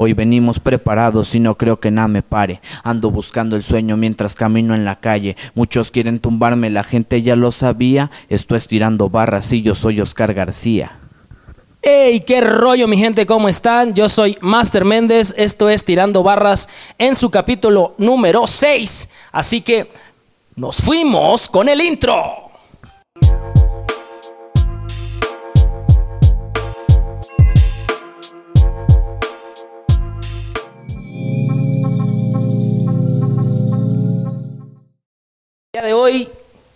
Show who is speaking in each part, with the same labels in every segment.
Speaker 1: Hoy venimos preparados y no creo que nada me pare. Ando buscando el sueño mientras camino en la calle. Muchos quieren tumbarme, la gente ya lo sabía. Esto es tirando barras y yo soy Oscar García.
Speaker 2: ¡Hey! ¿Qué rollo, mi gente? ¿Cómo están? Yo soy Master Méndez. Esto es Tirando Barras en su capítulo número 6. Así que nos fuimos con el intro. Hoy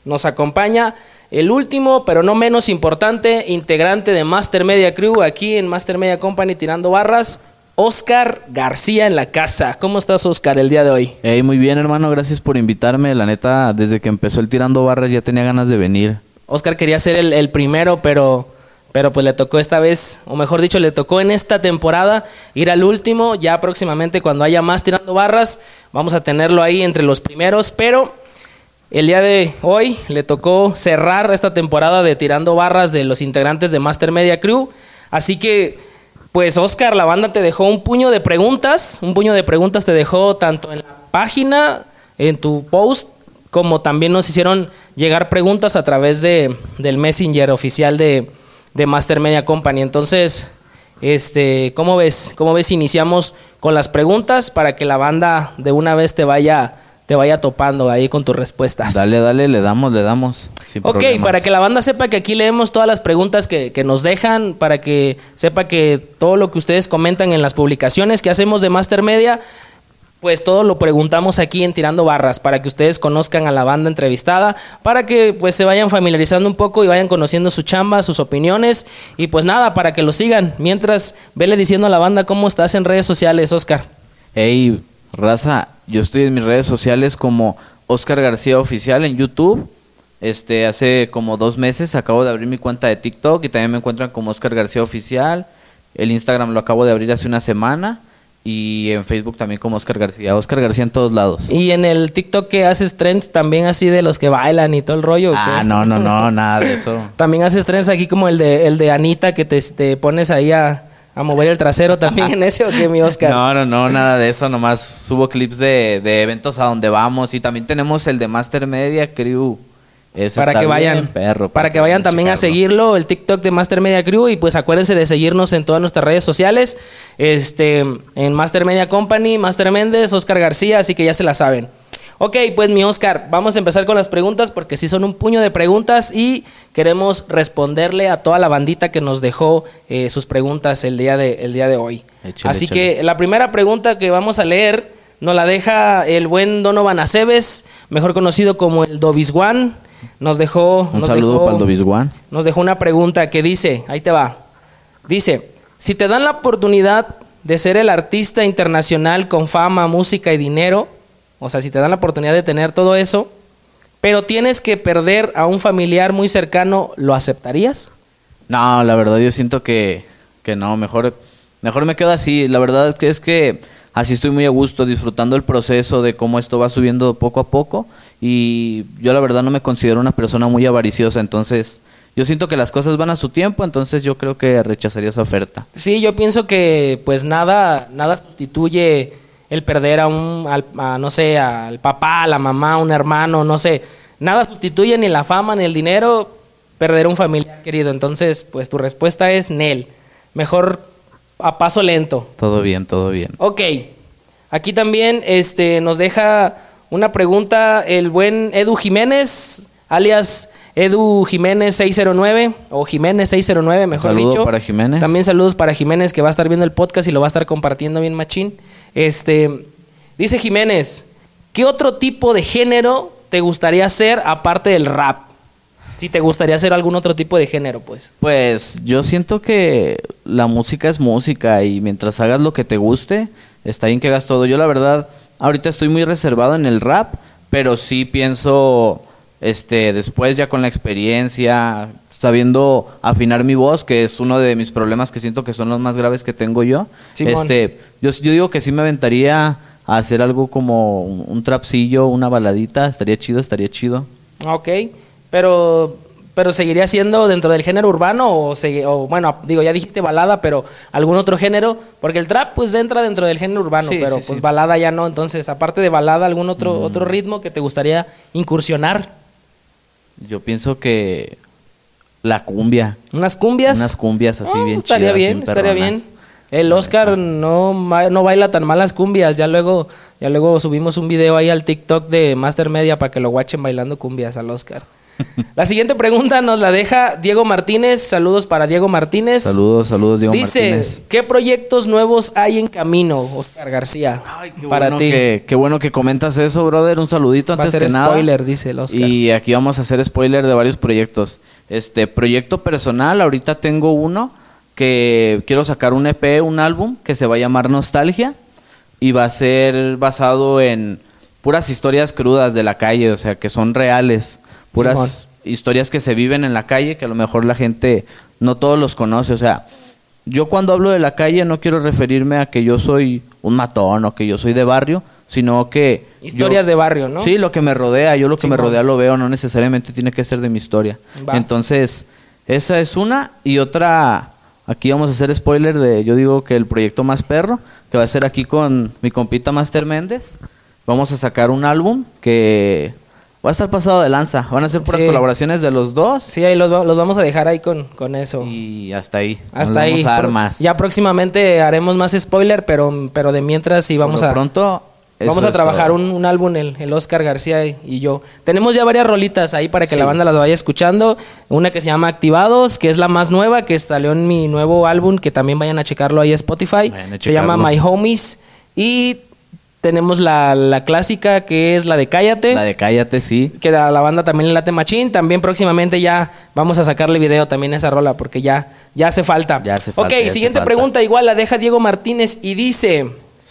Speaker 2: nos acompaña el último, pero no menos importante, integrante de Master Media Crew aquí en Master Media Company tirando barras, Oscar García en la casa. ¿Cómo estás, Oscar, el día de hoy?
Speaker 1: Hey, muy bien, hermano. Gracias por invitarme. La neta, desde que empezó el tirando barras ya tenía ganas de venir.
Speaker 2: Oscar quería ser el, el primero, pero, pero pues le tocó esta vez, o mejor dicho, le tocó en esta temporada ir al último. Ya próximamente, cuando haya más tirando barras, vamos a tenerlo ahí entre los primeros, pero el día de hoy le tocó cerrar esta temporada de tirando barras de los integrantes de Master Media Crew. Así que, pues Oscar, la banda te dejó un puño de preguntas. Un puño de preguntas te dejó tanto en la página, en tu post, como también nos hicieron llegar preguntas a través de, del Messenger oficial de, de Master Media Company. Entonces, este, ¿cómo ves? ¿Cómo ves? Iniciamos con las preguntas para que la banda de una vez te vaya te vaya topando ahí con tus respuestas.
Speaker 1: Dale, dale, le damos, le damos. sin
Speaker 2: ok,
Speaker 1: problemas.
Speaker 2: para que la banda sepa que aquí leemos todas las preguntas que, que nos dejan, para que sepa que todo lo que ustedes comentan en las publicaciones que hacemos de Master Media, pues todo lo preguntamos aquí en Tirando Barras, para que ustedes conozcan a la banda entrevistada, para que pues se vayan familiarizando un poco y vayan conociendo su chamba, sus opiniones, y pues nada, para que lo sigan. Mientras, vele diciendo a la banda cómo estás en redes sociales, Oscar.
Speaker 1: Hey, raza, yo estoy en mis redes sociales como Oscar García Oficial en YouTube. Este, hace como dos meses acabo de abrir mi cuenta de TikTok y también me encuentran como Oscar García Oficial. El Instagram lo acabo de abrir hace una semana y en Facebook también como Oscar García. Oscar García en todos lados.
Speaker 2: Y en el TikTok que haces trends también así de los que bailan y todo el rollo.
Speaker 1: Ah, no, no, no, nada de eso.
Speaker 2: También haces trends aquí como el de, el de Anita que te, te pones ahí a, a mover el trasero también en ese o qué, mi Oscar.
Speaker 1: No, no, no, nada de eso. Nomás subo clips de, de eventos a donde vamos y también tenemos el de Master Media Crew. Ese
Speaker 2: para que vayan,
Speaker 1: perro,
Speaker 2: para que vayan también a seguirlo, el TikTok de Master Media Crew y pues acuérdense de seguirnos en todas nuestras redes sociales, este, en Master Media Company, Master Méndez, Oscar García, así que ya se la saben. Ok, pues mi Oscar, vamos a empezar con las preguntas porque sí son un puño de preguntas y queremos responderle a toda la bandita que nos dejó eh, sus preguntas el día de, el día de hoy.
Speaker 1: Échale,
Speaker 2: así
Speaker 1: échale.
Speaker 2: que la primera pregunta que vamos a leer nos la deja el buen Donovan Aceves, mejor conocido como el Dobiswan. Nos dejó.
Speaker 1: Un
Speaker 2: nos
Speaker 1: saludo
Speaker 2: dejó-
Speaker 1: para el Dobisguan.
Speaker 2: Nos dejó una pregunta que dice: ahí te va. Dice: Si te dan la oportunidad de ser el artista internacional con fama, música y dinero, o sea, si te dan la oportunidad de tener todo eso, pero tienes que perder a un familiar muy cercano, ¿lo aceptarías?
Speaker 1: No, la verdad yo siento que, que no, mejor, mejor me quedo así. La verdad que es que así estoy muy a gusto, disfrutando el proceso de cómo esto va subiendo poco a poco. Y yo la verdad no me considero una persona muy avariciosa, entonces yo siento que las cosas van a su tiempo, entonces yo creo que rechazaría esa oferta.
Speaker 2: Sí, yo pienso que pues nada, nada sustituye el perder a un, al- a, no sé, al papá, a la mamá, a un hermano, no sé. Nada sustituye ni la fama ni el dinero perder a un familiar querido. Entonces, pues tu respuesta es Nel. Mejor a paso lento.
Speaker 1: Todo bien, todo bien.
Speaker 2: Ok. Aquí también este, nos deja una pregunta el buen Edu Jiménez, alias Edu Jiménez 609, o Jiménez 609, mejor
Speaker 1: Saludo
Speaker 2: dicho.
Speaker 1: para Jiménez.
Speaker 2: También saludos para Jiménez, que va a estar viendo el podcast y lo va a estar compartiendo bien machín. Este, dice Jiménez, ¿qué otro tipo de género te gustaría hacer aparte del rap? Si te gustaría hacer algún otro tipo de género, pues.
Speaker 1: Pues yo siento que la música es música y mientras hagas lo que te guste, está bien que hagas todo. Yo la verdad, ahorita estoy muy reservado en el rap, pero sí pienso, este, después ya con la experiencia, sabiendo afinar mi voz, que es uno de mis problemas que siento que son los más graves que tengo yo.
Speaker 2: Simón.
Speaker 1: Este, yo, yo digo que sí me aventaría a hacer algo como un, un trapcillo, una baladita, estaría chido, estaría chido.
Speaker 2: Ok, pero pero seguiría siendo dentro del género urbano o, bueno, digo, ya dijiste balada, pero algún otro género, porque el trap pues entra dentro del género urbano,
Speaker 1: Sí,
Speaker 2: pero
Speaker 1: sí,
Speaker 2: pues
Speaker 1: sí.
Speaker 2: balada ya no, entonces aparte de balada, algún otro otro ritmo que te gustaría incursionar,
Speaker 1: Yo pienso que la cumbia.
Speaker 2: unas cumbias.
Speaker 1: Unas cumbias así
Speaker 2: Oh,
Speaker 1: bien
Speaker 2: estaría
Speaker 1: chidas,
Speaker 2: bien,
Speaker 1: bien
Speaker 2: estaría bien. El Oscar no, no baila tan mal las cumbias. Ya luego, ya luego subimos un video ahí al TikTok de Master Media para que lo watchen bailando cumbias al Oscar. La siguiente pregunta nos la deja Diego Martínez. Saludos para Diego Martínez.
Speaker 1: Saludos, saludos, Diego
Speaker 2: Dice,
Speaker 1: Martínez.
Speaker 2: ¿qué proyectos nuevos hay en camino, Oscar García?
Speaker 1: Qué
Speaker 2: para
Speaker 1: bueno
Speaker 2: ti.
Speaker 1: Que, qué bueno que comentas eso, brother. Un saludito
Speaker 2: Va a
Speaker 1: antes
Speaker 2: ser
Speaker 1: que nada.
Speaker 2: spoiler, dice el Oscar.
Speaker 1: Y aquí vamos a hacer spoiler de varios proyectos. Este proyecto personal, ahorita tengo uno que quiero sacar un EP, un álbum que se va a llamar Nostalgia y va a ser basado en puras historias crudas de la calle, o sea, que son reales, puras historias que se viven en la calle que a lo mejor la gente no todos los conoce, o sea, yo cuando hablo de la calle no quiero referirme a que yo soy un matón o que yo soy de barrio, sino que
Speaker 2: Historias
Speaker 1: yo-
Speaker 2: de barrio, ¿no?
Speaker 1: Sí, lo que me rodea, yo lo que me rodea lo veo, no necesariamente tiene que ser de mi historia.
Speaker 2: Va.
Speaker 1: Entonces, esa es una y otra aquí vamos a hacer spoiler de yo digo que el proyecto más perro que va a ser aquí con mi compita Master Méndez. Vamos a sacar un álbum que va a estar pasado de lanza. Van a ser puras
Speaker 2: Sí.
Speaker 1: colaboraciones de los dos
Speaker 2: Sí, ahí los, va- los vamos a dejar ahí con, con eso.
Speaker 1: y hasta ahí.
Speaker 2: Hasta
Speaker 1: Nos
Speaker 2: ahí.
Speaker 1: Vamos a dar más.
Speaker 2: Ya próximamente haremos más spoiler, pero, pero de mientras sí vamos
Speaker 1: Por
Speaker 2: a
Speaker 1: pronto
Speaker 2: vamos a trabajar un, un álbum el, el Oscar García y, yo. Tenemos ya varias rolitas ahí para que
Speaker 1: Sí.
Speaker 2: la banda las vaya escuchando. Una que se llama Activados, que es la más nueva, que salió en mi nuevo álbum, que también vayan a checarlo ahí a Spotify.
Speaker 1: A
Speaker 2: Se llama. My Homies y tenemos la, la clásica que es la de Cállate.
Speaker 1: La de Cállate, sí.
Speaker 2: que a la banda también le late machín. También próximamente ya vamos a sacarle video también a esa rola porque ya, ya hace falta.
Speaker 1: Ya hace falta,
Speaker 2: Ok,
Speaker 1: ya
Speaker 2: siguiente
Speaker 1: falta.
Speaker 2: pregunta igual la deja Diego Martínez y dice,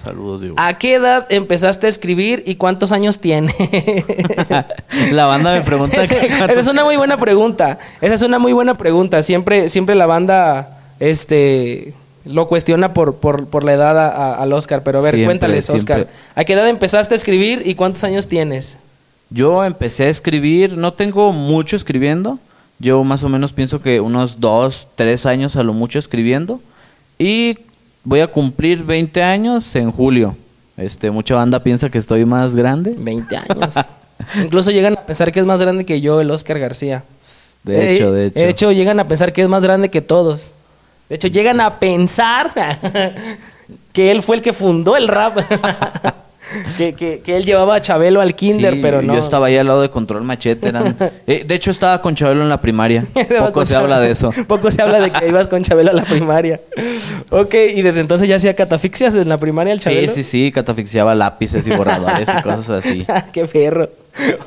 Speaker 1: Saludos, Diego.
Speaker 2: ¿a qué edad empezaste a escribir y cuántos años tiene?
Speaker 1: la banda me pregunta
Speaker 2: Esa-
Speaker 1: que
Speaker 2: Esa es una muy buena pregunta. Esa es una muy buena pregunta. Siempre, siempre la banda este, lo cuestiona por, por, por la edad a- a- al Oscar. Pero a ver,
Speaker 1: Siempre,
Speaker 2: cuéntales, Oscar.
Speaker 1: siempre.
Speaker 2: ¿A qué edad empezaste a escribir y cuántos años tienes?
Speaker 1: Yo empecé a escribir, no tengo mucho escribiendo. Yo más o menos pienso que unos dos, tres años a lo mucho escribiendo. Y voy a cumplir 20 años en julio. Este, mucha banda piensa que estoy más grande.
Speaker 2: 20 años. Incluso llegan a pensar que es más grande que yo, el Oscar García.
Speaker 1: De hecho,
Speaker 2: Eh,
Speaker 1: de hecho.
Speaker 2: llegan a pensar que es más grande que todos. De hecho, llegan a pensar que él fue el que fundó el rap. que, que- que él llevaba a Chabelo al kinder,
Speaker 1: Sí,
Speaker 2: pero no.
Speaker 1: Yo estaba ahí al lado de Control Machete. eran- Eh, de hecho, estaba con Chabelo en la primaria. Poco se habla de eso.
Speaker 2: Poco se habla de que ibas con Chabelo a la primaria. Ok, y desde entonces ya hacía catafixias en la primaria el
Speaker 1: Sí,
Speaker 2: Chabelo.
Speaker 1: sí, sí, catafixiaba lápices y borradores y cosas así.
Speaker 2: Qué perro.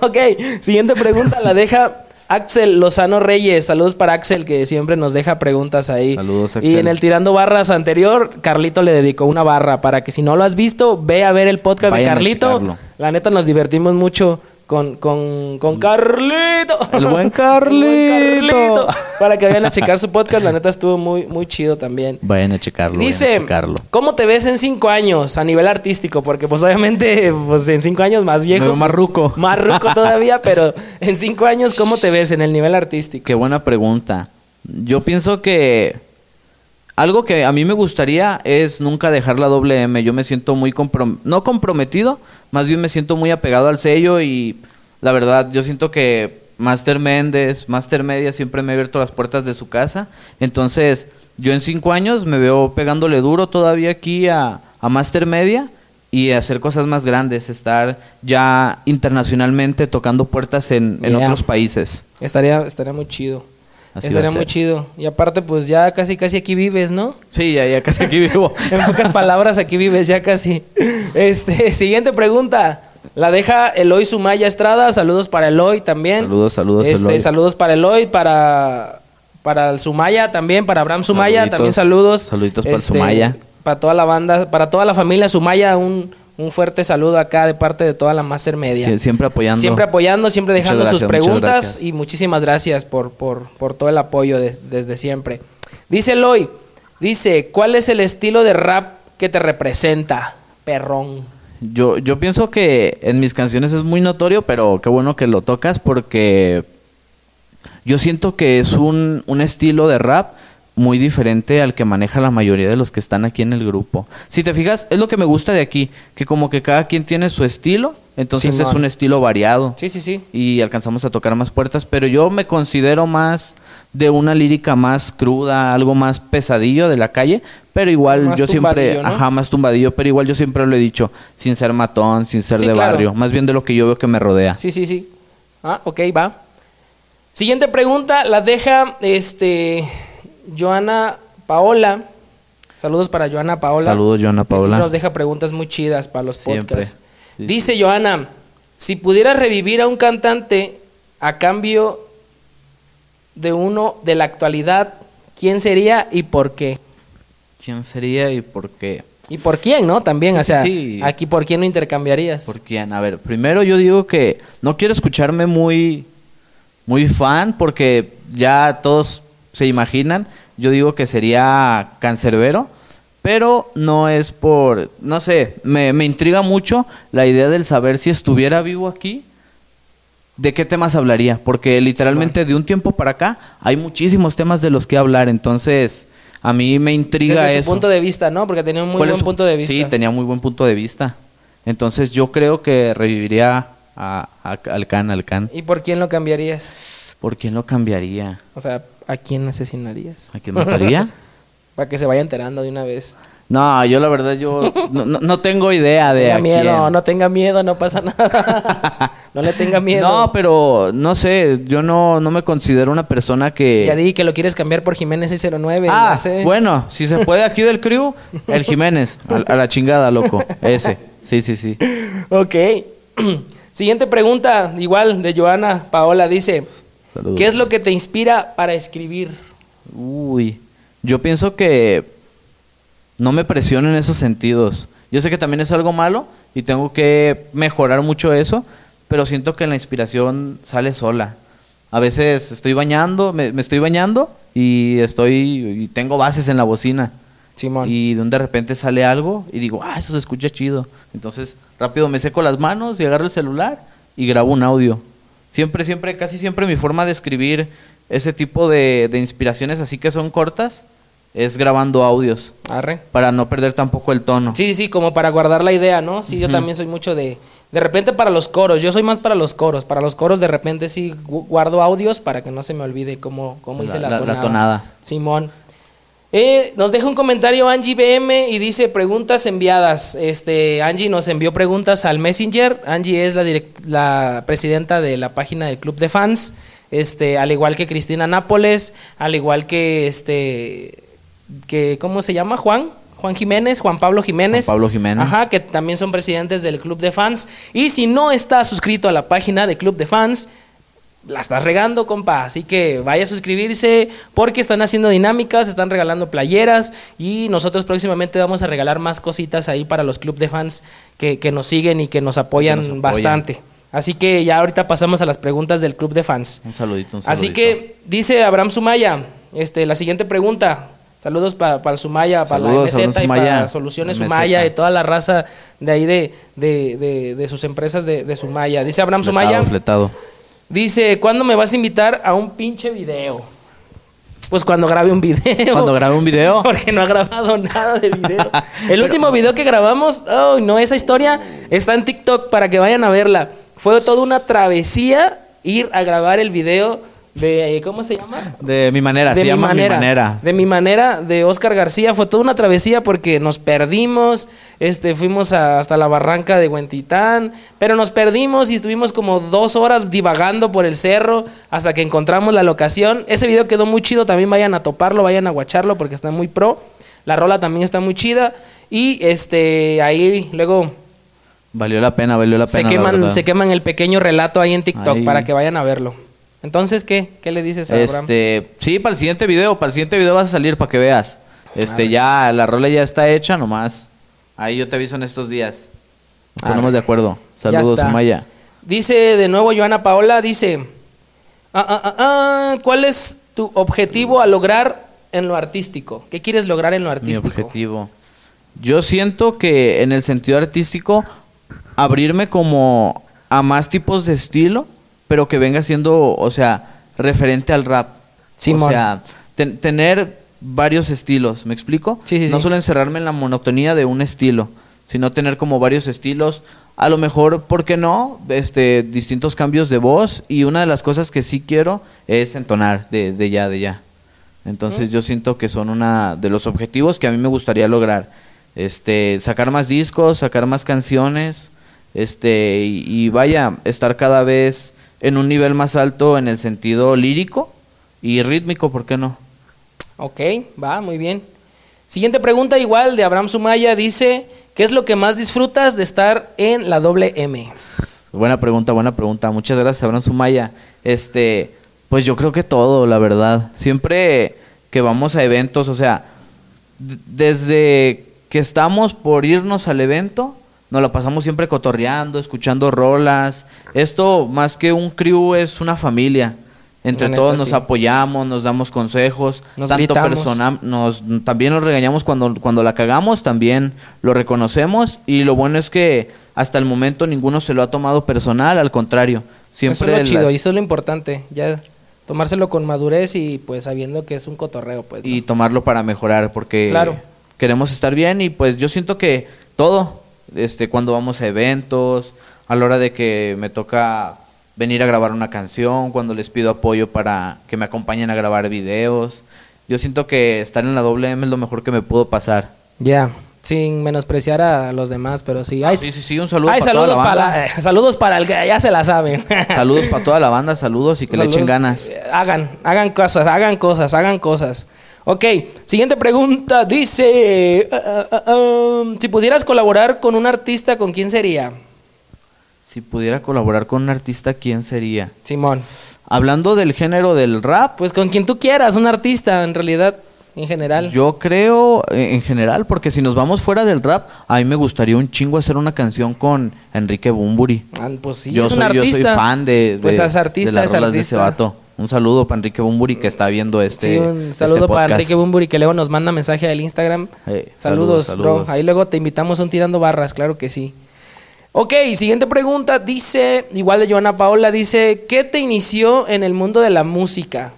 Speaker 2: Ok, siguiente pregunta la deja Axel Lozano Reyes. Saludos para Axel que siempre nos deja preguntas ahí.
Speaker 1: Saludos,
Speaker 2: Y
Speaker 1: Axel.
Speaker 2: en el Tirando Barras anterior, Carlito le dedicó una barra para que si no lo has visto, ve a ver el podcast
Speaker 1: Vayan
Speaker 2: de Carlito. La neta nos divertimos mucho con, con, con Carlito.
Speaker 1: El buen
Speaker 2: El
Speaker 1: Carlito.
Speaker 2: Para que vayan a checar su podcast, la neta estuvo muy, muy chido también.
Speaker 1: Vayan a checarlo. vayan a
Speaker 2: Dice,
Speaker 1: checarlo.
Speaker 2: ¿cómo te ves en cinco años a nivel artístico? Porque pues obviamente pues en cinco años más viejo.
Speaker 1: Veo más
Speaker 2: pues,
Speaker 1: ruco.
Speaker 2: Más ruco todavía, pero en cinco años, ¿cómo te ves en el nivel artístico?
Speaker 1: Qué buena pregunta. Yo pienso que algo que a mí me gustaría es nunca dejar la doble M. Yo me siento muy comprom no comprometido, más bien me siento muy apegado al sello y la verdad yo siento que Master Méndez, Master Media siempre me ha abierto las puertas de su casa. Entonces yo en cinco años me veo pegándole duro todavía aquí a, a Master Media y hacer cosas más grandes, estar ya internacionalmente tocando puertas en, en
Speaker 2: Yeah.
Speaker 1: otros países.
Speaker 2: Estaría, estaría muy chido.
Speaker 1: Así
Speaker 2: estaría muy chido. Y aparte, pues ya casi casi aquí vives, ¿no?
Speaker 1: Sí, ya, ya casi aquí vivo.
Speaker 2: En pocas palabras, aquí vives ya casi. Este, siguiente pregunta. La deja Eloy Sumaya Estrada. Saludos para Eloy también.
Speaker 1: Saludos, saludos,
Speaker 2: Este,
Speaker 1: Eloy.
Speaker 2: Saludos para Eloy, para, para Sumaya también, para Abraham Sumaya
Speaker 1: Saluditos.
Speaker 2: también saludos. Este,
Speaker 1: Saluditos para el Sumaya.
Speaker 2: Para toda la banda, para toda la familia Sumaya, un, un fuerte saludo acá de parte de toda la Master Media.
Speaker 1: Sie- siempre apoyando.
Speaker 2: Siempre apoyando, siempre dejando sus
Speaker 1: gracias,
Speaker 2: preguntas y muchísimas gracias por, por, por todo el apoyo de- desde siempre. Dice Eloy, dice, ¿cuál es el estilo de rap que te representa? Perrón.
Speaker 1: Yo, yo pienso que en mis canciones es muy notorio, pero qué bueno que lo tocas porque Yo siento que es un, un estilo de rap muy diferente al que maneja la mayoría de los que están aquí en el grupo. Si te fijas, es lo que me gusta de aquí, que como que cada quien tiene su estilo, entonces es un estilo variado.
Speaker 2: Sí, sí, sí.
Speaker 1: Y alcanzamos a tocar más puertas, pero yo me considero más de una lírica más cruda, algo más pesadillo de la calle, pero igual
Speaker 2: Más
Speaker 1: yo siempre,
Speaker 2: ¿no?
Speaker 1: ajá, más tumbadillo, pero igual yo siempre lo he dicho, sin ser matón, sin ser
Speaker 2: Sí,
Speaker 1: de
Speaker 2: claro.
Speaker 1: barrio, más bien de lo que yo veo que me rodea.
Speaker 2: Sí, sí, sí. Ah, ok, va. Siguiente pregunta la deja este Joana Paola. Saludos para Joana Paola.
Speaker 1: Saludos, Joana
Speaker 2: siempre
Speaker 1: Paola.
Speaker 2: Nos deja preguntas muy chidas para los
Speaker 1: Siempre.
Speaker 2: podcasts.
Speaker 1: Sí,
Speaker 2: Dice Joana, si pudieras revivir a un cantante a cambio de uno de la actualidad, ¿quién sería y por qué?
Speaker 1: ¿Quién sería y por qué?
Speaker 2: ¿Y por quién, no? También,
Speaker 1: Sí,
Speaker 2: o
Speaker 1: sí,
Speaker 2: sea,
Speaker 1: sí.
Speaker 2: aquí por quién no intercambiarías.
Speaker 1: ¿Por quién? A ver, primero yo digo que no quiero escucharme muy, muy fan porque ya todos se imaginan. Yo digo que sería cancerbero, pero no es por, no sé, me, me intriga mucho la idea del saber si estuviera vivo aquí, de qué temas hablaría, porque literalmente de un tiempo para acá hay muchísimos temas de los que hablar, entonces a mí me intriga
Speaker 2: Desde su
Speaker 1: eso.
Speaker 2: punto de vista, ¿no? Porque tenía un muy
Speaker 1: ¿Cuál es
Speaker 2: buen
Speaker 1: su-
Speaker 2: punto de vista.
Speaker 1: Sí, tenía muy buen punto de vista. Entonces yo creo que reviviría a, a- al Can, al Can.
Speaker 2: ¿Y por quién lo cambiarías?
Speaker 1: ¿Por quién lo cambiaría?
Speaker 2: O sea, ¿a quién asesinarías?
Speaker 1: ¿A quién mataría?
Speaker 2: Para que se vaya enterando de una vez.
Speaker 1: no, yo la verdad yo no, no- no tengo idea de
Speaker 2: tenga
Speaker 1: a
Speaker 2: miedo,
Speaker 1: quién.
Speaker 2: no tenga miedo, no pasa nada. no le tenga miedo.
Speaker 1: No, pero no sé, yo no, no me considero una persona que...
Speaker 2: Ya di que lo quieres cambiar por Jiménez 609.
Speaker 1: ah,
Speaker 2: sé.
Speaker 1: bueno, si se puede aquí del crew, el Jiménez, a, a la chingada, loco, ese. Sí, sí, sí.
Speaker 2: Ok. Siguiente pregunta, igual de Joana Paola, dice:
Speaker 1: Saludos.
Speaker 2: ¿Qué es lo que te inspira para escribir?
Speaker 1: Uy, yo pienso que no me presiono en esos sentidos. Yo sé que también es algo malo y tengo que mejorar mucho eso, pero siento que la inspiración sale sola. A veces estoy bañando, me, me estoy bañando y estoy y tengo bases en la bocina.
Speaker 2: Simón.
Speaker 1: Y de un de repente sale algo y digo, ah, eso se escucha chido. Entonces, rápido me seco las manos y agarro el celular y grabo un audio. Siempre, siempre, casi siempre mi forma de escribir ese tipo de, de inspiraciones así que son cortas es grabando audios
Speaker 2: Arre.
Speaker 1: para no perder tampoco el tono.
Speaker 2: Sí, sí, como para guardar la idea, ¿no? Sí, yo también soy mucho de... De repente para los coros, yo soy más para los coros. Para los coros de repente sí gu- guardo audios para que no se me olvide cómo, cómo hice la,
Speaker 1: La- la- la
Speaker 2: tonada.
Speaker 1: tonada.
Speaker 2: Simón. Eh, nos deja un comentario Angie BM y dice preguntas enviadas. Este, Angie nos envió preguntas al Messenger. Angie es la, presidenta de la página del Club de Fans. Este, al igual que Cristina Nápoles, al igual que este que ¿cómo se llama? Juan Juan Jiménez, Juan Pablo Jiménez.
Speaker 1: Juan Pablo Jiménez.
Speaker 2: Ajá, que también son presidentes del Club de Fans. Y si no estás suscrito a la página de Club de Fans, la estás regando, compa. Así que vaya a suscribirse porque están haciendo dinámicas, están regalando playeras y nosotros próximamente vamos a regalar más cositas ahí para los Club de Fans que, que nos siguen y que nos apoyan,
Speaker 1: nos apoyan.
Speaker 2: bastante. Así que ya ahorita pasamos a las preguntas del Club de Fans.
Speaker 1: Un saludito, un saludito.
Speaker 2: Así que dice Abraham Sumaya, este, la siguiente pregunta. Saludos para el Sumaya, para la MZ y para. Soluciones
Speaker 1: MZ.
Speaker 2: Sumaya y toda la raza de ahí de, de, de, de sus empresas de, de Sumaya. Dice Abraham
Speaker 1: Fletado,
Speaker 2: Sumaya,
Speaker 1: fletado.
Speaker 2: Dice, ¿cuándo me vas a invitar a un pinche video? Pues cuando grabe un video.
Speaker 1: Cuando grabe un video.
Speaker 2: Porque no ha grabado nada de video. El último video que grabamos, oh, no, esa historia está en TikTok para que vayan a verla. Fue toda una travesía ir a grabar el video de, ¿cómo se llama?
Speaker 1: De mi manera,
Speaker 2: de
Speaker 1: se
Speaker 2: mi
Speaker 1: llama
Speaker 2: manera,
Speaker 1: mi manera.
Speaker 2: De mi manera, de Oscar García. Fue toda una travesía porque nos perdimos. Este, fuimos a- hasta la barranca de Huentitán. Pero nos perdimos y estuvimos como dos horas divagando por el cerro hasta que encontramos la locación. Ese video quedó muy chido. También vayan a toparlo, vayan a guacharlo porque está muy pro. La rola también está muy chida. Y este, ahí luego
Speaker 1: Valió la pena, valió la
Speaker 2: se
Speaker 1: pena. la
Speaker 2: queman, se queman el pequeño relato ahí en TikTok
Speaker 1: Ahí.
Speaker 2: para que vayan a verlo. Entonces, ¿qué? ¿Qué le dices a Abraham?
Speaker 1: Este, sí, para el siguiente video, para el siguiente video vas a salir para que veas. Este, ya la rola ya está hecha, nomás. Ahí yo te aviso en estos días. Ponemos de acuerdo. Saludos. Maya.
Speaker 2: Dice de nuevo Joana Paola, dice, "Ah, ah, ah, ah, ¿cuál es tu objetivo a lograr en lo artístico? ¿Qué quieres lograr en lo
Speaker 1: Mi
Speaker 2: artístico?
Speaker 1: objetivo. Yo siento que en el sentido artístico, abrirme como a más tipos de estilo, pero que venga siendo, o sea, referente al rap.
Speaker 2: Simón.
Speaker 1: O sea, ten- tener varios estilos, ¿me explico?
Speaker 2: Sí, sí,
Speaker 1: no
Speaker 2: sí.
Speaker 1: solo encerrarme en la monotonía de un estilo, sino tener como varios estilos. A lo mejor, ¿por qué no? Este, distintos cambios de voz. Y una de las cosas que sí quiero es entonar de, de ya, de ya. Entonces yo siento que son una de los objetivos que a mí me gustaría lograr. Este, sacar más discos, sacar más canciones, este, y, y vaya, estar cada vez en un nivel más alto en el sentido lírico y rítmico, ¿por qué no?
Speaker 2: Ok, va, muy bien. Siguiente pregunta igual de Abraham Sumaya dice, ¿qué es lo que más disfrutas de estar en la doble M?
Speaker 1: Buena pregunta, buena pregunta. Muchas gracias, Abraham Sumaya. Este, pues yo creo que todo, la verdad. Siempre que vamos a eventos, o sea, desde que estamos por irnos al evento, nos la pasamos siempre cotorreando, escuchando rolas. Esto, más que un crew, es una familia. Entre
Speaker 2: neta,
Speaker 1: todos nos
Speaker 2: sí.
Speaker 1: apoyamos, nos damos consejos,
Speaker 2: Nos
Speaker 1: tanto
Speaker 2: gritamos.
Speaker 1: persona- nos también nos regañamos cuando cuando la cagamos, también lo reconocemos y lo bueno es que hasta el momento ninguno se lo ha tomado personal, al contrario, siempre
Speaker 2: eso es lo chido
Speaker 1: las-
Speaker 2: y eso es lo importante, ya tomárselo con madurez y pues sabiendo que es un cotorreo, pues. ¿no?
Speaker 1: y tomarlo para mejorar porque
Speaker 2: Claro.
Speaker 1: queremos estar bien y pues yo siento que todo este cuando vamos a eventos a la hora de que me toca venir a grabar una canción cuando les pido apoyo para que me acompañen a grabar videos yo siento que estar en la doble M es lo mejor que me pudo pasar
Speaker 2: Ya, sin menospreciar a los demás, pero sí.
Speaker 1: Sí sí sí un saludo para toda la banda
Speaker 2: para, eh, saludos para el que ya se la saben.
Speaker 1: saludos para toda la banda saludos y que le echen ganas
Speaker 2: Eh, Hagan, hagan cosas, hagan cosas, hagan cosas. Ok, siguiente pregunta. Dice, ah, ah, ah, um, si pudieras colaborar con un artista, ¿con quién sería?
Speaker 1: si pudiera colaborar con un artista quién sería
Speaker 2: Simón.
Speaker 1: hablando del género del rap
Speaker 2: Pues con quien tú quieras, un artista, en realidad, en general.
Speaker 1: Yo creo, eh, en general, porque si nos vamos fuera del rap, a mí me gustaría un chingo hacer una canción con Enrique Bumburi.
Speaker 2: Ah, pues sí,
Speaker 1: yo,
Speaker 2: es
Speaker 1: soy,
Speaker 2: un
Speaker 1: yo soy
Speaker 2: artista.
Speaker 1: fan de, de,
Speaker 2: Pues es artista,
Speaker 1: de las
Speaker 2: es
Speaker 1: rolas de ese
Speaker 2: artista.
Speaker 1: vato. Un saludo para Enrique Bumburi que está viendo este
Speaker 2: Sí, un
Speaker 1: este
Speaker 2: saludo para. Enrique Bumburi que luego nos manda mensaje al Instagram.
Speaker 1: Eh,
Speaker 2: saludos,
Speaker 1: saludos,
Speaker 2: bro. Ahí luego te invitamos a un tirando barras, claro que sí. Ok, siguiente pregunta. Dice, igual de Joana Paola, dice, ¿qué te inició en el mundo de la música?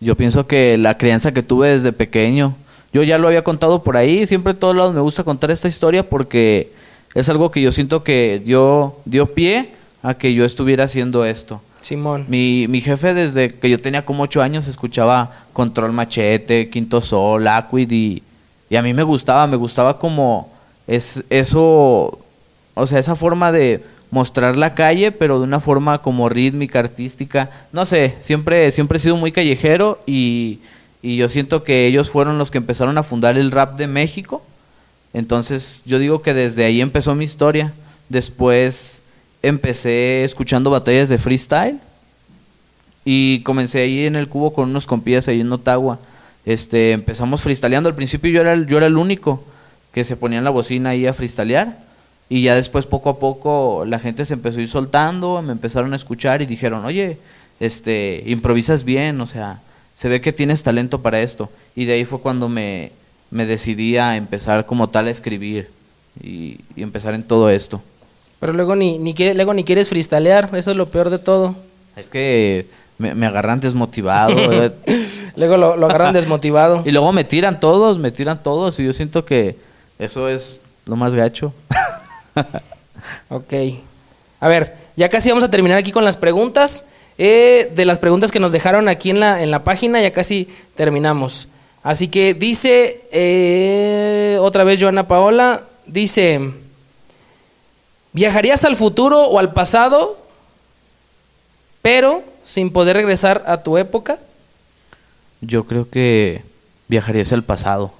Speaker 1: Yo pienso que la crianza que tuve desde pequeño, yo ya lo había contado por ahí, siempre en todos lados me gusta contar esta historia porque es algo que yo siento que dio, dio pie a que yo estuviera haciendo esto.
Speaker 2: Simón.
Speaker 1: Mi, mi jefe desde que yo tenía como ocho años escuchaba Control Machete, Quinto Sol, Aquid y, y a mí me gustaba, me gustaba como es eso, o sea, esa forma de mostrar la calle, pero de una forma como rítmica, artística, no sé, siempre, siempre he sido muy callejero y, y yo siento que ellos fueron los que empezaron a fundar el rap de México, entonces yo digo que desde ahí empezó mi historia, después empecé escuchando batallas de freestyle y comencé ahí en el cubo con unos compillas ahí en Otagua. Este, empezamos freestyleando. Al principio yo era, el- yo era el único que se ponía en la bocina ahí a freestylear. Y ya después poco a poco la gente se empezó a ir soltando, me empezaron a escuchar y dijeron, oye, este, improvisas bien, o sea, se ve que tienes talento para esto. Y de ahí fue cuando me, me decidí a empezar como tal a escribir y empezar en todo esto.
Speaker 2: Pero luego ni, ni, quiere- luego ni quieres freestylear, eso es lo peor de todo.
Speaker 1: Es que me, me agarran desmotivado. ¿verdad?
Speaker 2: Luego lo, lo agarran desmotivado.
Speaker 1: y luego me tiran todos, me tiran todos. Y yo siento que eso es lo más gacho.
Speaker 2: Ok. A ver, ya casi vamos a terminar aquí con las preguntas. Eh, de las preguntas que nos dejaron aquí en la, en la página, ya casi terminamos. Así que dice, eh, otra vez Joana Paola, dice, ¿viajarías al futuro o al pasado, pero sin poder regresar a tu época?
Speaker 1: Yo creo que viajaría hacia el pasado.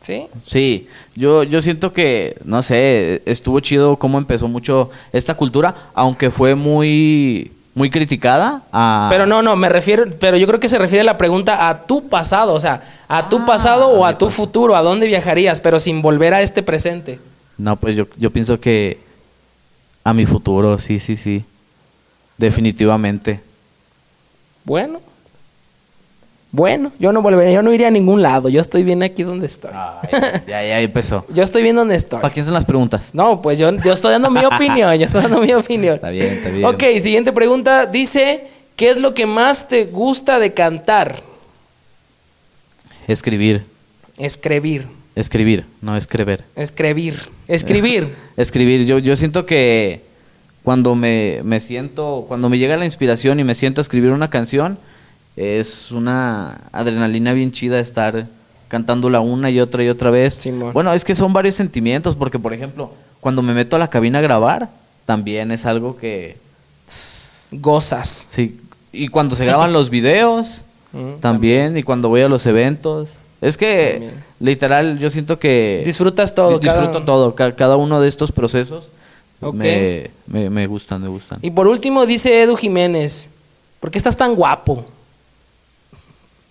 Speaker 2: ¿Sí?
Speaker 1: Sí, yo, yo siento que, no sé, estuvo chido cómo empezó mucho esta cultura, aunque fue muy, muy criticada. A...
Speaker 2: Pero no, no, me refiero, pero yo creo que se refiere la pregunta a tu pasado, o sea, a tu
Speaker 1: Ah,
Speaker 2: pasado o
Speaker 1: a
Speaker 2: tu
Speaker 1: pasado.
Speaker 2: futuro, a dónde viajarías, pero sin volver a este presente.
Speaker 1: No, pues yo, yo pienso que a mi futuro, sí, sí, sí. Definitivamente.
Speaker 2: Bueno. Bueno, yo no volvería, yo no iría a ningún lado, yo estoy bien aquí donde estoy.
Speaker 1: Ay, ya, ya empezó.
Speaker 2: Yo estoy bien donde estoy.
Speaker 1: ¿Para quién son las preguntas?
Speaker 2: No, pues yo, yo estoy dando mi opinión, yo estoy dando mi opinión.
Speaker 1: Está bien, está bien.
Speaker 2: Ok, siguiente pregunta. Dice, ¿Qué es lo que más te gusta de cantar?
Speaker 1: Escribir.
Speaker 2: Escribir.
Speaker 1: Escribir, no escribir.
Speaker 2: Escribir. Escribir.
Speaker 1: Escribir. Yo, yo siento que cuando me, me siento, cuando me llega la inspiración y me siento a escribir una canción, es una adrenalina bien chida estar cantándola una y otra y otra vez.
Speaker 2: Simón.
Speaker 1: Bueno, es que son varios sentimientos, porque por ejemplo, cuando me meto a la cabina a grabar, también es algo que...
Speaker 2: Gozas.
Speaker 1: Sí, y cuando se graban los videos,
Speaker 2: Mm,
Speaker 1: también, y cuando voy a los eventos. Es que,
Speaker 2: También.
Speaker 1: Literal, yo siento que...
Speaker 2: Disfrutas todo.
Speaker 1: Di- Disfruto
Speaker 2: cada-
Speaker 1: todo, ca- cada uno de estos procesos me, me, me gustan, me gustan.
Speaker 2: Y por último dice Edu Jiménez, ¿por qué estás tan guapo?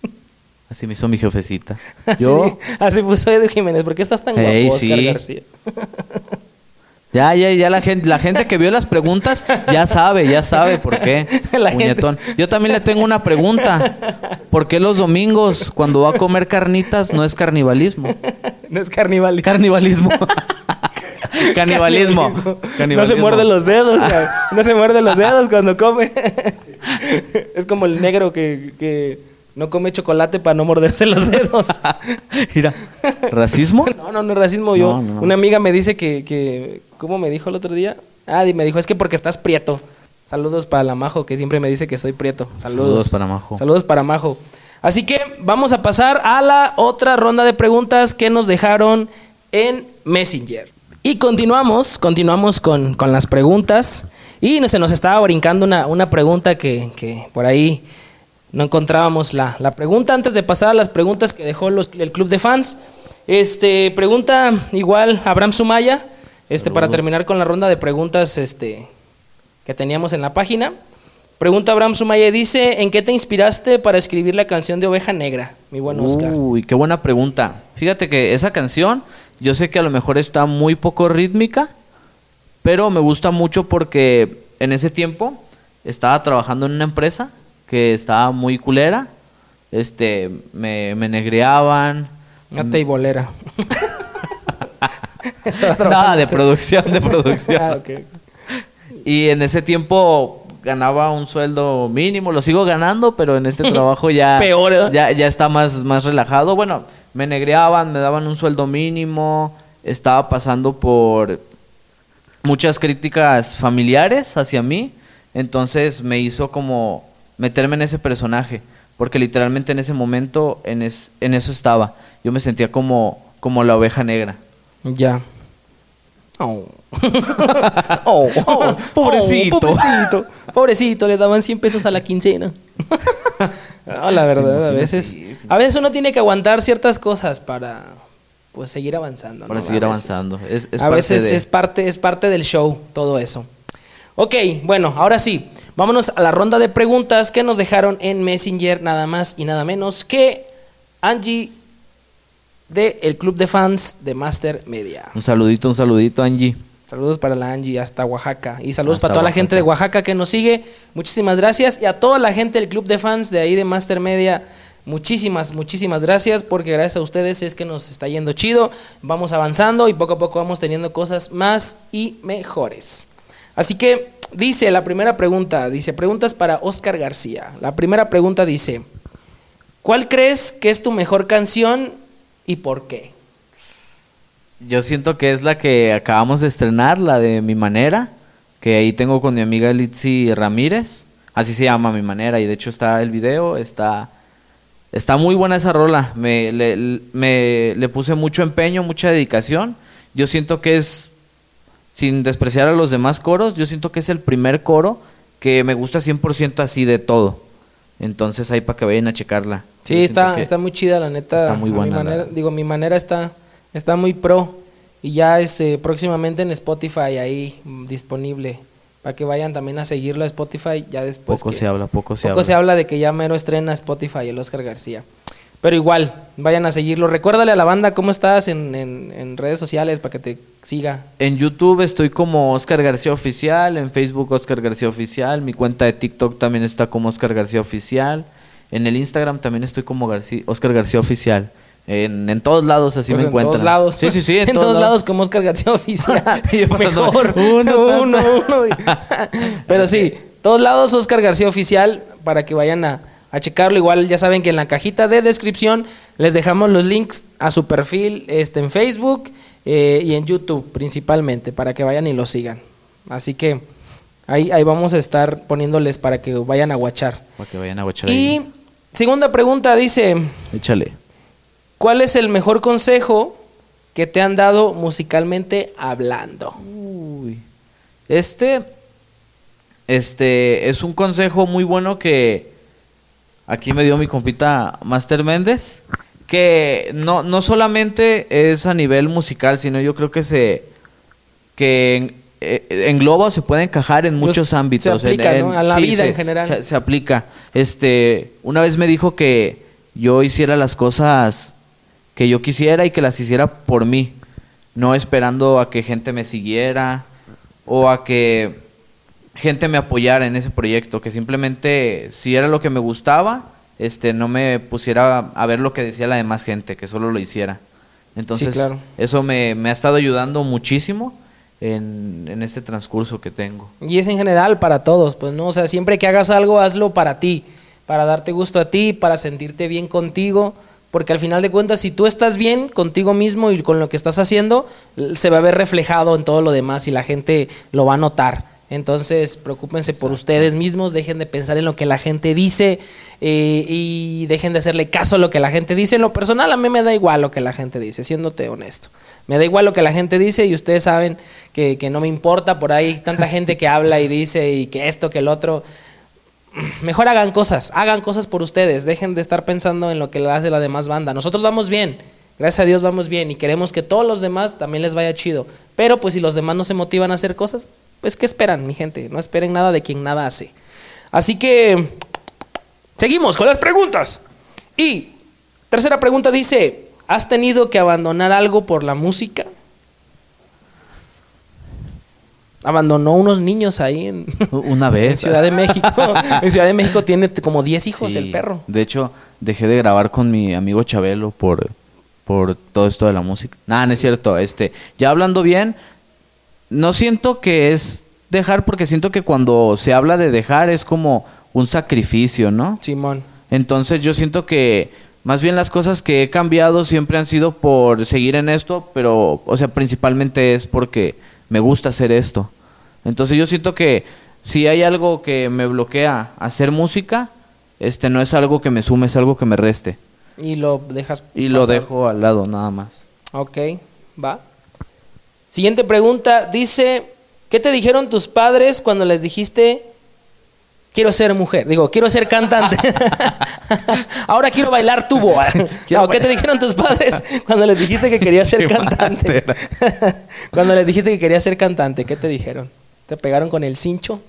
Speaker 1: Así me hizo mi jefecita. Yo,
Speaker 2: así puso Edu Jiménez, ¿por qué estás tan guapo, Oscar
Speaker 1: sí.
Speaker 2: García?
Speaker 1: ya, ya, ya la gente, la gente que vio las preguntas ya sabe, ya sabe por qué.
Speaker 2: La gente.
Speaker 1: puñetón. Yo también le tengo una pregunta. ¿Por qué los domingos, cuando va a comer carnitas, no es carnivalismo?
Speaker 2: No es carnival.
Speaker 1: Carnivalismo. Canibalismo.
Speaker 2: No se muerde los dedos, güey. no se muerde los dedos cuando come. es como el negro que, que no come chocolate para no morderse los dedos.
Speaker 1: Mira, ¿racismo?
Speaker 2: No, no, no es racismo. Yo,
Speaker 1: No, no.
Speaker 2: una amiga me dice que, que, ¿cómo me dijo el otro día? Ah, me dijo, es que porque estás prieto. Saludos para la Majo, que siempre me dice que estoy prieto. Saludos.
Speaker 1: Saludos para Majo.
Speaker 2: Saludos para Majo. Así que vamos a pasar a la otra ronda de preguntas que nos dejaron en Messenger. Y continuamos, continuamos con, con las preguntas. Y se nos estaba brincando una, una pregunta que, que por ahí no encontrábamos la, la pregunta. Antes de pasar a las preguntas que dejó los- el club de fans, este, pregunta igual Abraham Sumaya, este, para terminar con la ronda de preguntas este, que teníamos en la página. Pregunta Abraham Sumaya, dice, ¿en qué te inspiraste para escribir la canción de Oveja Negra, mi buen Oscar?
Speaker 1: Uy, qué buena pregunta. Fíjate que esa canción, yo sé que a lo mejor está muy poco rítmica, pero me gusta mucho porque en ese tiempo estaba trabajando en una empresa que estaba muy culera. Este, me, me negreaban.
Speaker 2: Gata y
Speaker 1: Nada, de producción, de producción.
Speaker 2: Ah.
Speaker 1: Y en ese tiempo ganaba un sueldo mínimo, lo sigo ganando, pero en este trabajo ya,
Speaker 2: Peor,
Speaker 1: ya, ya está más, más relajado. Bueno, me negreaban, me daban un sueldo mínimo, estaba pasando por muchas críticas familiares hacia mí, entonces me hizo como meterme en ese personaje, porque literalmente en ese momento en, es- en eso estaba. Yo me sentía como, como la oveja negra.
Speaker 2: Ya. Oh. Oh, oh,
Speaker 1: pobrecito.
Speaker 2: oh, pobrecito. Pobrecito, le daban 100 pesos a la quincena. No, la verdad, a veces, a veces uno tiene que aguantar ciertas cosas para pues seguir avanzando.
Speaker 1: Para
Speaker 2: ¿no?
Speaker 1: seguir avanzando. Es, es
Speaker 2: a
Speaker 1: parte
Speaker 2: veces
Speaker 1: de-
Speaker 2: es parte es parte del show todo eso. Ok, bueno, ahora sí, vámonos a la ronda de preguntas que nos dejaron en Messenger nada más y nada menos que Angie de el club de fans de Master Media.
Speaker 1: Un saludito, un saludito, Angie.
Speaker 2: Saludos para la Angie hasta Oaxaca. Y saludos
Speaker 1: Hasta
Speaker 2: para toda la gente de Oaxaca que nos sigue. Muchísimas gracias. Y a toda la gente del club de fans de ahí de Master Media. Muchísimas, muchísimas gracias porque gracias a ustedes es que nos está yendo chido. Vamos avanzando y poco a poco vamos teniendo cosas más y mejores. Así que dice la primera pregunta, dice preguntas para Oscar García. La primera pregunta dice, ¿cuál crees que es tu mejor canción y por qué?
Speaker 1: Yo siento que es la que acabamos de estrenar, la de Mi Manera, que ahí tengo con mi amiga Litsi Ramírez. Así se llama Mi Manera y de hecho está el video, está está muy buena esa rola. Me le, me le puse mucho empeño, mucha dedicación. Yo siento que es sin despreciar a los demás coros, yo siento que es el primer coro que me gusta 100% así de todo. Entonces ahí para que vayan a checarla.
Speaker 2: Sí, está, está muy chida, la neta.
Speaker 1: está muy
Speaker 2: mi
Speaker 1: buena, la
Speaker 2: manera- digo, mi manera está, está muy pro. Y ya este, próximamente en Spotify ahí mm, disponible. Para que vayan también a seguirlo a Spotify ya después.
Speaker 1: Poco
Speaker 2: que-
Speaker 1: se habla, poco se
Speaker 2: poco
Speaker 1: habla.
Speaker 2: se habla de que ya mero estrena Spotify el Oscar García. Pero igual, vayan a seguirlo. Recuérdale a la banda cómo estás en, en- en redes sociales para que te siga.
Speaker 1: En YouTube estoy como Oscar García Oficial, en Facebook Oscar García Oficial, mi cuenta de TikTok también está como Oscar García Oficial, en el Instagram también estoy como García, Oscar García Oficial, en, en todos lados así
Speaker 2: Pues
Speaker 1: me
Speaker 2: en
Speaker 1: encuentran.
Speaker 2: todos lados.
Speaker 1: Sí, sí, sí,
Speaker 2: en, todos, lados. como Oscar García Oficial. Mejor.
Speaker 1: uno,
Speaker 2: uno, uno. Pero sí, todos lados Oscar García Oficial para que vayan a, a checarlo. Igual ya saben que en la cajita de descripción les dejamos los links a su perfil este, en Facebook eh, y en YouTube principalmente para que vayan y lo sigan. Así que ahí, ahí vamos a estar poniéndoles para que vayan a guachar.
Speaker 1: Para que vayan a guachar
Speaker 2: Y
Speaker 1: ahí.
Speaker 2: Segunda pregunta dice,
Speaker 1: Échale.
Speaker 2: ¿cuál es el mejor consejo que te han dado musicalmente hablando?
Speaker 1: Uy. Este, este, es un consejo muy bueno que aquí me dio mi compita Master Méndez, que no, no solamente es a nivel musical, sino yo creo que se, que eh, engloba o se puede encajar en
Speaker 2: Pues,
Speaker 1: muchos
Speaker 2: se
Speaker 1: ámbitos. en-
Speaker 2: aplica,
Speaker 1: en-
Speaker 2: ¿no? A la
Speaker 1: sí,
Speaker 2: vida
Speaker 1: se-
Speaker 2: en general.
Speaker 1: Se, se aplica. Este, una vez me dijo que yo hiciera las cosas que yo quisiera y que las hiciera por mí, no esperando a que gente me siguiera o a que gente me apoyara en ese proyecto, que simplemente si era lo que me gustaba, este no me pusiera a ver lo que decía la demás gente, que solo lo hiciera. Entonces,
Speaker 2: claro.
Speaker 1: eso me, me ha estado ayudando muchísimo en, en este transcurso que tengo.
Speaker 2: Y es en general para todos, pues no, o sea, siempre que hagas algo, hazlo para ti, para darte gusto a ti, para sentirte bien contigo, porque al final de cuentas, si tú estás bien contigo mismo y con lo que estás haciendo, se va a ver reflejado en todo lo demás y la gente lo va a notar. Entonces, preocúpense por ustedes mismos, dejen de pensar en lo que la gente dice eh, y dejen de hacerle caso a lo que la gente dice. En lo personal, a mí me da igual lo que la gente dice, siéndote honesto. Me da igual lo que la gente dice y ustedes saben que, que no me importa. Por ahí tanta gente que habla y dice y que esto, que el otro. Mejor hagan cosas, hagan cosas por ustedes. Dejen de estar pensando en lo que le hace la demás banda. Nosotros vamos bien, gracias a Dios vamos bien y queremos que todos los demás también les vaya chido. Pero pues si los demás no se motivan a hacer cosas, pues ¿qué esperan, mi gente? No esperen nada de quien nada hace. Así que seguimos con las preguntas. Y tercera pregunta dice, ¿has tenido que abandonar algo por la música? Abandonó unos niños ahí en,
Speaker 1: Una
Speaker 2: en
Speaker 1: vez.
Speaker 2: Ciudad de México. en Ciudad de México tiene como 10 hijos
Speaker 1: Sí.
Speaker 2: el perro.
Speaker 1: De hecho, dejé de grabar con mi amigo Chabelo por, por todo esto de la música. Nada, no es cierto. Este, ya hablando bien, no siento que es dejar, porque siento que cuando se habla de dejar es como un sacrificio, ¿no?
Speaker 2: Simón.
Speaker 1: Entonces yo siento que más bien las cosas que he cambiado siempre han sido por seguir en esto, pero, o sea, principalmente es porque me gusta hacer esto. Entonces yo siento que si hay algo que me bloquea hacer música, este no es algo que me sume, es algo que me reste.
Speaker 2: Y lo dejas.
Speaker 1: Y lo dejo al lado nada más.
Speaker 2: Ok, va. Siguiente pregunta. Dice, ¿qué te dijeron tus padres cuando les dijiste, quiero ser mujer? Digo, quiero ser cantante. Ahora quiero bailar tubo.
Speaker 1: Quiero
Speaker 2: No, ¿Qué te dijeron tus padres cuando les dijiste que querías ser cantante? cuando les dijiste que querías ser cantante, ¿qué te dijeron? ¿Te pegaron con el cincho?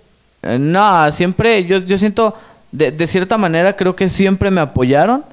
Speaker 1: Eh, No, siempre, yo, yo siento, de, de cierta manera creo que siempre me apoyaron,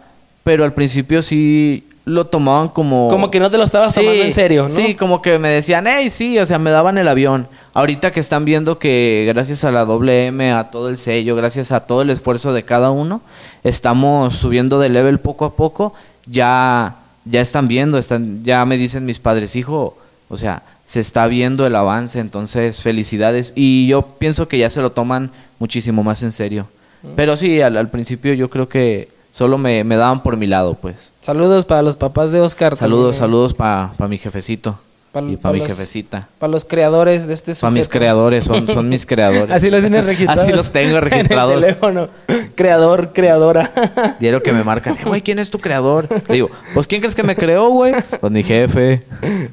Speaker 1: pero al principio sí lo tomaban como...
Speaker 2: Como que no te lo estabas tomando en serio, ¿no?
Speaker 1: Sí, como que me decían, hey, sí, o sea, me daban el avión. Ahorita que están viendo que gracias a la WM, a todo el sello, gracias a todo el esfuerzo de cada uno, estamos subiendo de level poco a poco, ya, ya están viendo, están, ya me dicen mis padres, hijo, o sea, se está viendo el avance, entonces felicidades. Y yo pienso que ya se lo toman muchísimo más en serio.
Speaker 2: Mm.
Speaker 1: Pero sí, al, al principio yo creo que solo me, me daban por mi lado, pues.
Speaker 2: Saludos para los papás de Oscar.
Speaker 1: Saludos,
Speaker 2: también,
Speaker 1: saludos para mi jefecito.
Speaker 2: Pa-
Speaker 1: y
Speaker 2: pa
Speaker 1: para mi
Speaker 2: los-
Speaker 1: jefecita.
Speaker 2: Para los creadores de este
Speaker 1: Para mis
Speaker 2: sujeto.
Speaker 1: creadores, son, son mis creadores.
Speaker 2: Así los tienes registrados.
Speaker 1: Así los tengo
Speaker 2: En el
Speaker 1: registrados.
Speaker 2: teléfono. Creador, creadora.
Speaker 1: Diario que me marcan, "Eh, güey, ¿quién es tu creador? Le digo, pues ¿quién crees que me creó, güey? Pues mi jefe.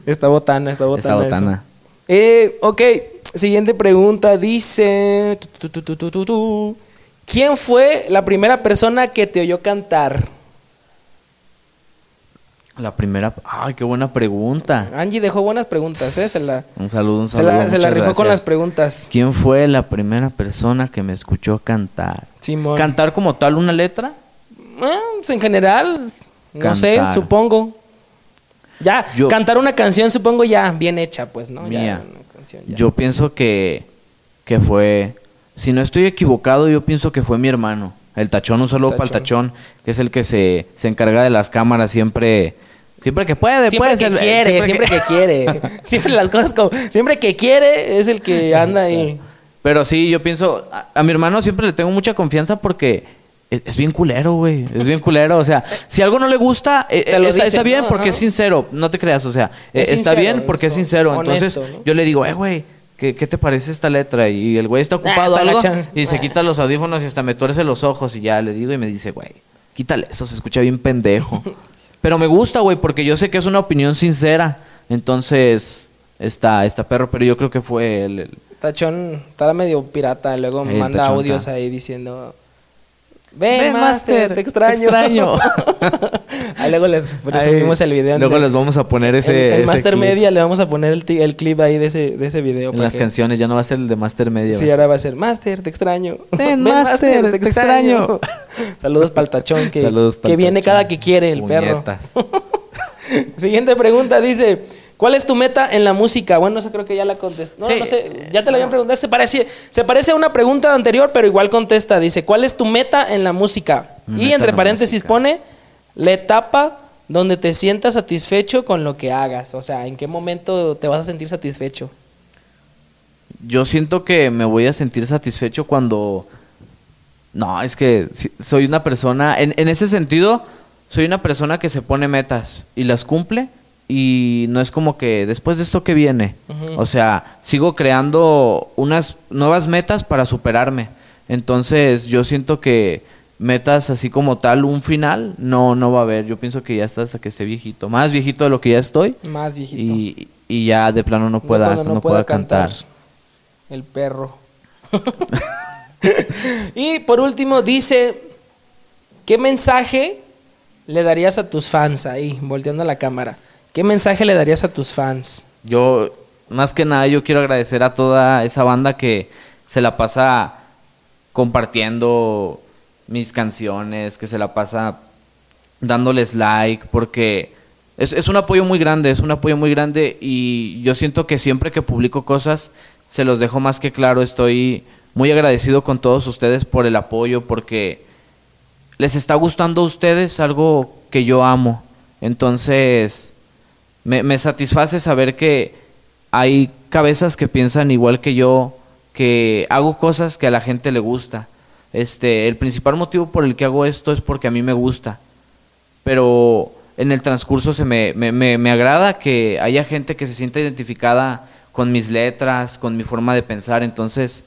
Speaker 2: Esta botana, esta botana.
Speaker 1: Esta botana.
Speaker 2: Eh, ok, siguiente pregunta. Dice... tu, tu, tu, tu, tu, tu. ¿Quién fue la primera persona que te oyó cantar?
Speaker 1: La primera, ay, qué buena pregunta.
Speaker 2: Angie dejó buenas preguntas, ¿eh? Se la,
Speaker 1: Un saludo, un
Speaker 2: se
Speaker 1: saludo.
Speaker 2: la, se la rifó con las preguntas.
Speaker 1: ¿Quién fue la primera persona que me escuchó cantar?
Speaker 2: Simón.
Speaker 1: ¿Cantar como tal una letra?
Speaker 2: Eh, pues, en general, no sé, supongo. Ya,
Speaker 1: Yo-
Speaker 2: cantar una canción, supongo ya bien hecha, pues, ¿no? Ya,
Speaker 1: Mía.
Speaker 2: una canción ya.
Speaker 1: Yo pienso que, que fue, si no estoy equivocado, yo pienso que fue mi hermano. El tachón, un saludo para el tachón, que es el que se, se encarga de las cámaras siempre, siempre que puede,
Speaker 2: Siempre
Speaker 1: pues,
Speaker 2: que
Speaker 1: el-
Speaker 2: quiere, siempre que, quiere. Siempre las cosas como... Siempre que quiere es el que anda ahí.
Speaker 1: Pero sí, yo pienso, a, a mi hermano siempre le tengo mucha confianza porque es, es bien culero, güey. Es bien culero. O sea, si algo no le gusta, eh,
Speaker 2: Te lo
Speaker 1: está,
Speaker 2: dice,
Speaker 1: está bien
Speaker 2: ¿no?
Speaker 1: porque
Speaker 2: Ajá.
Speaker 1: es sincero. No te creas, o sea,
Speaker 2: Es
Speaker 1: está
Speaker 2: sincero,
Speaker 1: bien porque es
Speaker 2: es
Speaker 1: sincero.
Speaker 2: honesto,
Speaker 1: Entonces,
Speaker 2: ¿no?
Speaker 1: yo le digo, eh, güey, ¿qué, qué, te parece esta letra? Y el güey está ocupado algo
Speaker 2: chan-
Speaker 1: y se quita los audífonos y hasta me tuerce los ojos y ya le digo y me dice, güey, quítale eso, se escucha bien pendejo. Pero me gusta, güey, porque yo sé que es una opinión sincera. Entonces, está, está perro, pero yo creo que fue el... el-
Speaker 2: Tachón está medio pirata, luego me manda audios
Speaker 1: está.
Speaker 2: ahí diciendo... Ven,
Speaker 1: Ven,
Speaker 2: Master,
Speaker 1: Master,
Speaker 2: te
Speaker 1: te
Speaker 2: extraño. ahí luego les subimos el video.
Speaker 1: Luego les vamos a poner ese...
Speaker 2: en, en
Speaker 1: ese
Speaker 2: Master
Speaker 1: clip
Speaker 2: Media le vamos a poner el, el clip ahí de ese, de ese video.
Speaker 1: En las
Speaker 2: que-
Speaker 1: canciones, ya no va a ser el de Master Media.
Speaker 2: Sí, ahora va a ser Master, te extraño.
Speaker 1: Ven, Master, te extraño.
Speaker 2: Saludos para el tachón que,
Speaker 1: Saludos pa'l
Speaker 2: que viene cada que quiere el
Speaker 1: Puñetas.
Speaker 2: perro. Siguiente pregunta dice, ¿cuál es tu meta en la música? Bueno, eso creo que ya la contesté. No,
Speaker 1: Sí.
Speaker 2: no sé, ya te la habían preguntado. Se parece, se parece a una pregunta anterior, pero igual contesta. Dice, ¿cuál es tu meta en la música?
Speaker 1: Meta
Speaker 2: y
Speaker 1: en
Speaker 2: entre paréntesis
Speaker 1: música.
Speaker 2: pone la etapa donde te sientas satisfecho con lo que hagas. O sea, ¿en qué momento te vas a sentir satisfecho?
Speaker 1: Yo siento que me voy a sentir satisfecho cuando... No, es que soy una persona... En, en ese sentido, soy una persona que se pone metas y las cumple. Y no es como que después de esto que viene. O sea, sigo creando unas nuevas metas para superarme. Entonces, yo siento que metas así como tal, un final, no, no va a haber. Yo pienso que ya está hasta que esté viejito. Más viejito de lo que ya estoy.
Speaker 2: Más viejito.
Speaker 1: Y, y ya de plano no pueda, no pueda cantar.
Speaker 2: El perro. y por último dice, ¿qué mensaje le darías a tus fans ahí, volteando a la cámara? ¿Qué mensaje le darías a tus fans?
Speaker 1: Yo, más que nada, yo quiero agradecer a toda esa banda que se la pasa compartiendo mis canciones, que se la pasa dándoles like, porque es, es un apoyo muy grande, es un apoyo muy grande y yo siento que siempre que publico cosas, se los dejo más que claro, estoy muy agradecido con todos ustedes por el apoyo, porque les está gustando a ustedes algo que yo amo. Entonces, me, me satisface saber que hay cabezas que piensan igual que yo, que hago cosas que a la gente le gusta. Este, el principal motivo por el que hago esto es porque a mí me gusta. Pero en el transcurso se me, me, me, me agrada que haya gente que se sienta identificada con mis letras, con mi forma de pensar. Entonces,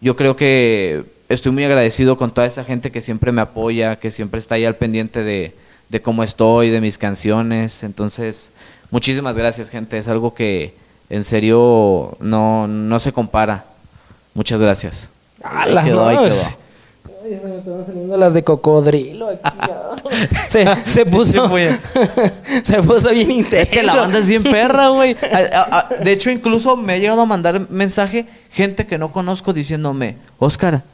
Speaker 1: yo creo que estoy muy agradecido con toda esa gente que siempre me apoya, que siempre está ahí al pendiente de, de cómo estoy, de mis canciones. Entonces, muchísimas gracias, gente. Es algo que en serio no, no se compara. Muchas gracias.
Speaker 2: ¡Hala,
Speaker 1: Ahí quedó, ahí quedó.
Speaker 2: Ay, se me están saliendo las de cocodrilo aquí. se, se puso. se puso bien intenso.
Speaker 1: Es que la banda es bien perra, güey. De hecho, incluso me ha llegado a mandar mensaje gente que no conozco diciéndome, Oscar,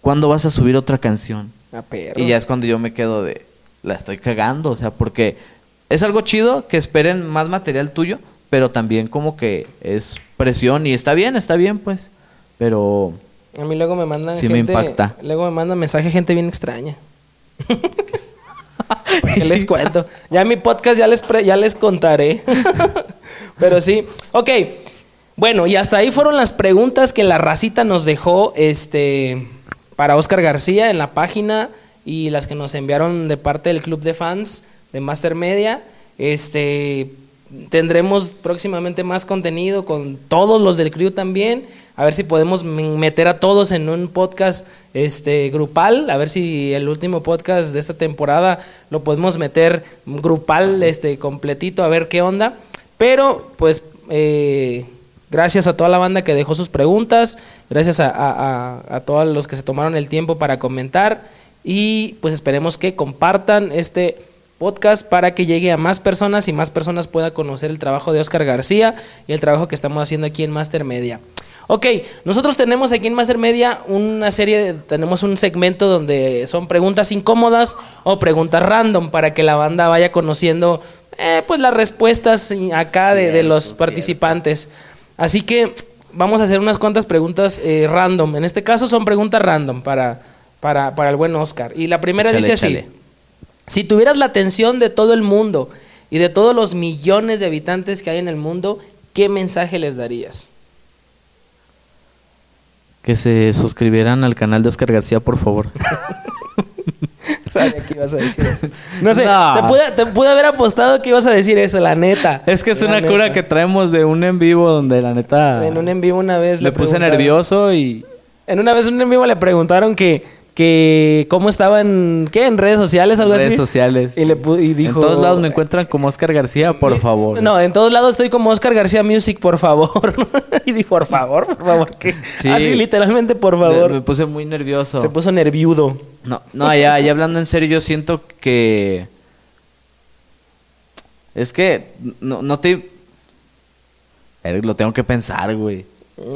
Speaker 1: ¿cuándo vas a subir otra canción?
Speaker 2: Ah, perro.
Speaker 1: Y ya es cuando yo me quedo de, la estoy cagando, o sea, porque es algo chido que esperen más material tuyo, pero también como que es presión y está bien, está bien, pues. Pero
Speaker 2: A mí luego me mandan
Speaker 1: Sí me
Speaker 2: gente.
Speaker 1: impacta.
Speaker 2: Luego me mandan mensaje gente bien extraña. ¿Qué les cuento? Ya mi podcast ya les, pre- ya les contaré. Pero sí. Ok. Bueno, y hasta ahí fueron las preguntas que la racita nos dejó este, para Oscar García en la página y las que nos enviaron de parte del club de fans de Master Media. Este, tendremos próximamente más contenido con todos los del crew también. A ver si podemos meter a todos en un podcast este grupal, a ver si el último podcast de esta temporada lo podemos meter grupal este completito a ver qué onda. Pero pues eh, gracias a toda la banda que dejó sus preguntas, gracias a, a- a- a todos los que se tomaron el tiempo para comentar y pues esperemos que compartan este podcast para que llegue a más personas y más personas puedan conocer el trabajo de Oscar García y el trabajo que estamos haciendo aquí en Master Media. Ok, nosotros tenemos aquí en Master Media una serie, tenemos un segmento donde son preguntas incómodas o preguntas random para que la banda vaya conociendo eh, pues las respuestas acá de, de los participantes. Así que vamos a hacer unas cuantas preguntas eh, random. En este caso son preguntas random para, para, para el buen Oscar. Y la primera dice así. Si tuvieras la atención de todo el mundo y de todos los millones de habitantes que hay en el mundo, ¿qué mensaje les darías?
Speaker 1: Que se suscribieran al canal de Oscar García, por favor.
Speaker 2: Sabía que ibas a decir eso. No sé,
Speaker 1: No.
Speaker 2: Te, pude, te pude haber apostado que ibas a decir eso, la neta.
Speaker 1: Es que es
Speaker 2: La
Speaker 1: una
Speaker 2: neta.
Speaker 1: cura que traemos de un en vivo donde la neta
Speaker 2: En un en vivo una vez
Speaker 1: le puse
Speaker 2: preguntaron-
Speaker 1: nervioso y
Speaker 2: En una vez en un en vivo le preguntaron que, que cómo estaba en, ¿qué? En redes sociales, algo
Speaker 1: redes
Speaker 2: así.
Speaker 1: sociales.
Speaker 2: Y, le y dijo...
Speaker 1: en todos lados me encuentran como Oscar García, por favor.
Speaker 2: No, en todos lados estoy como Oscar García Music, por favor. y di, por favor, por favor. que
Speaker 1: Sí.
Speaker 2: Así, literalmente, por
Speaker 1: Me,
Speaker 2: favor.
Speaker 1: me puse muy nervioso.
Speaker 2: Se puso nerviudo.
Speaker 1: No, no, ya, ya hablando en serio, yo siento que. Es que no, no te. Eric, lo tengo que pensar, güey.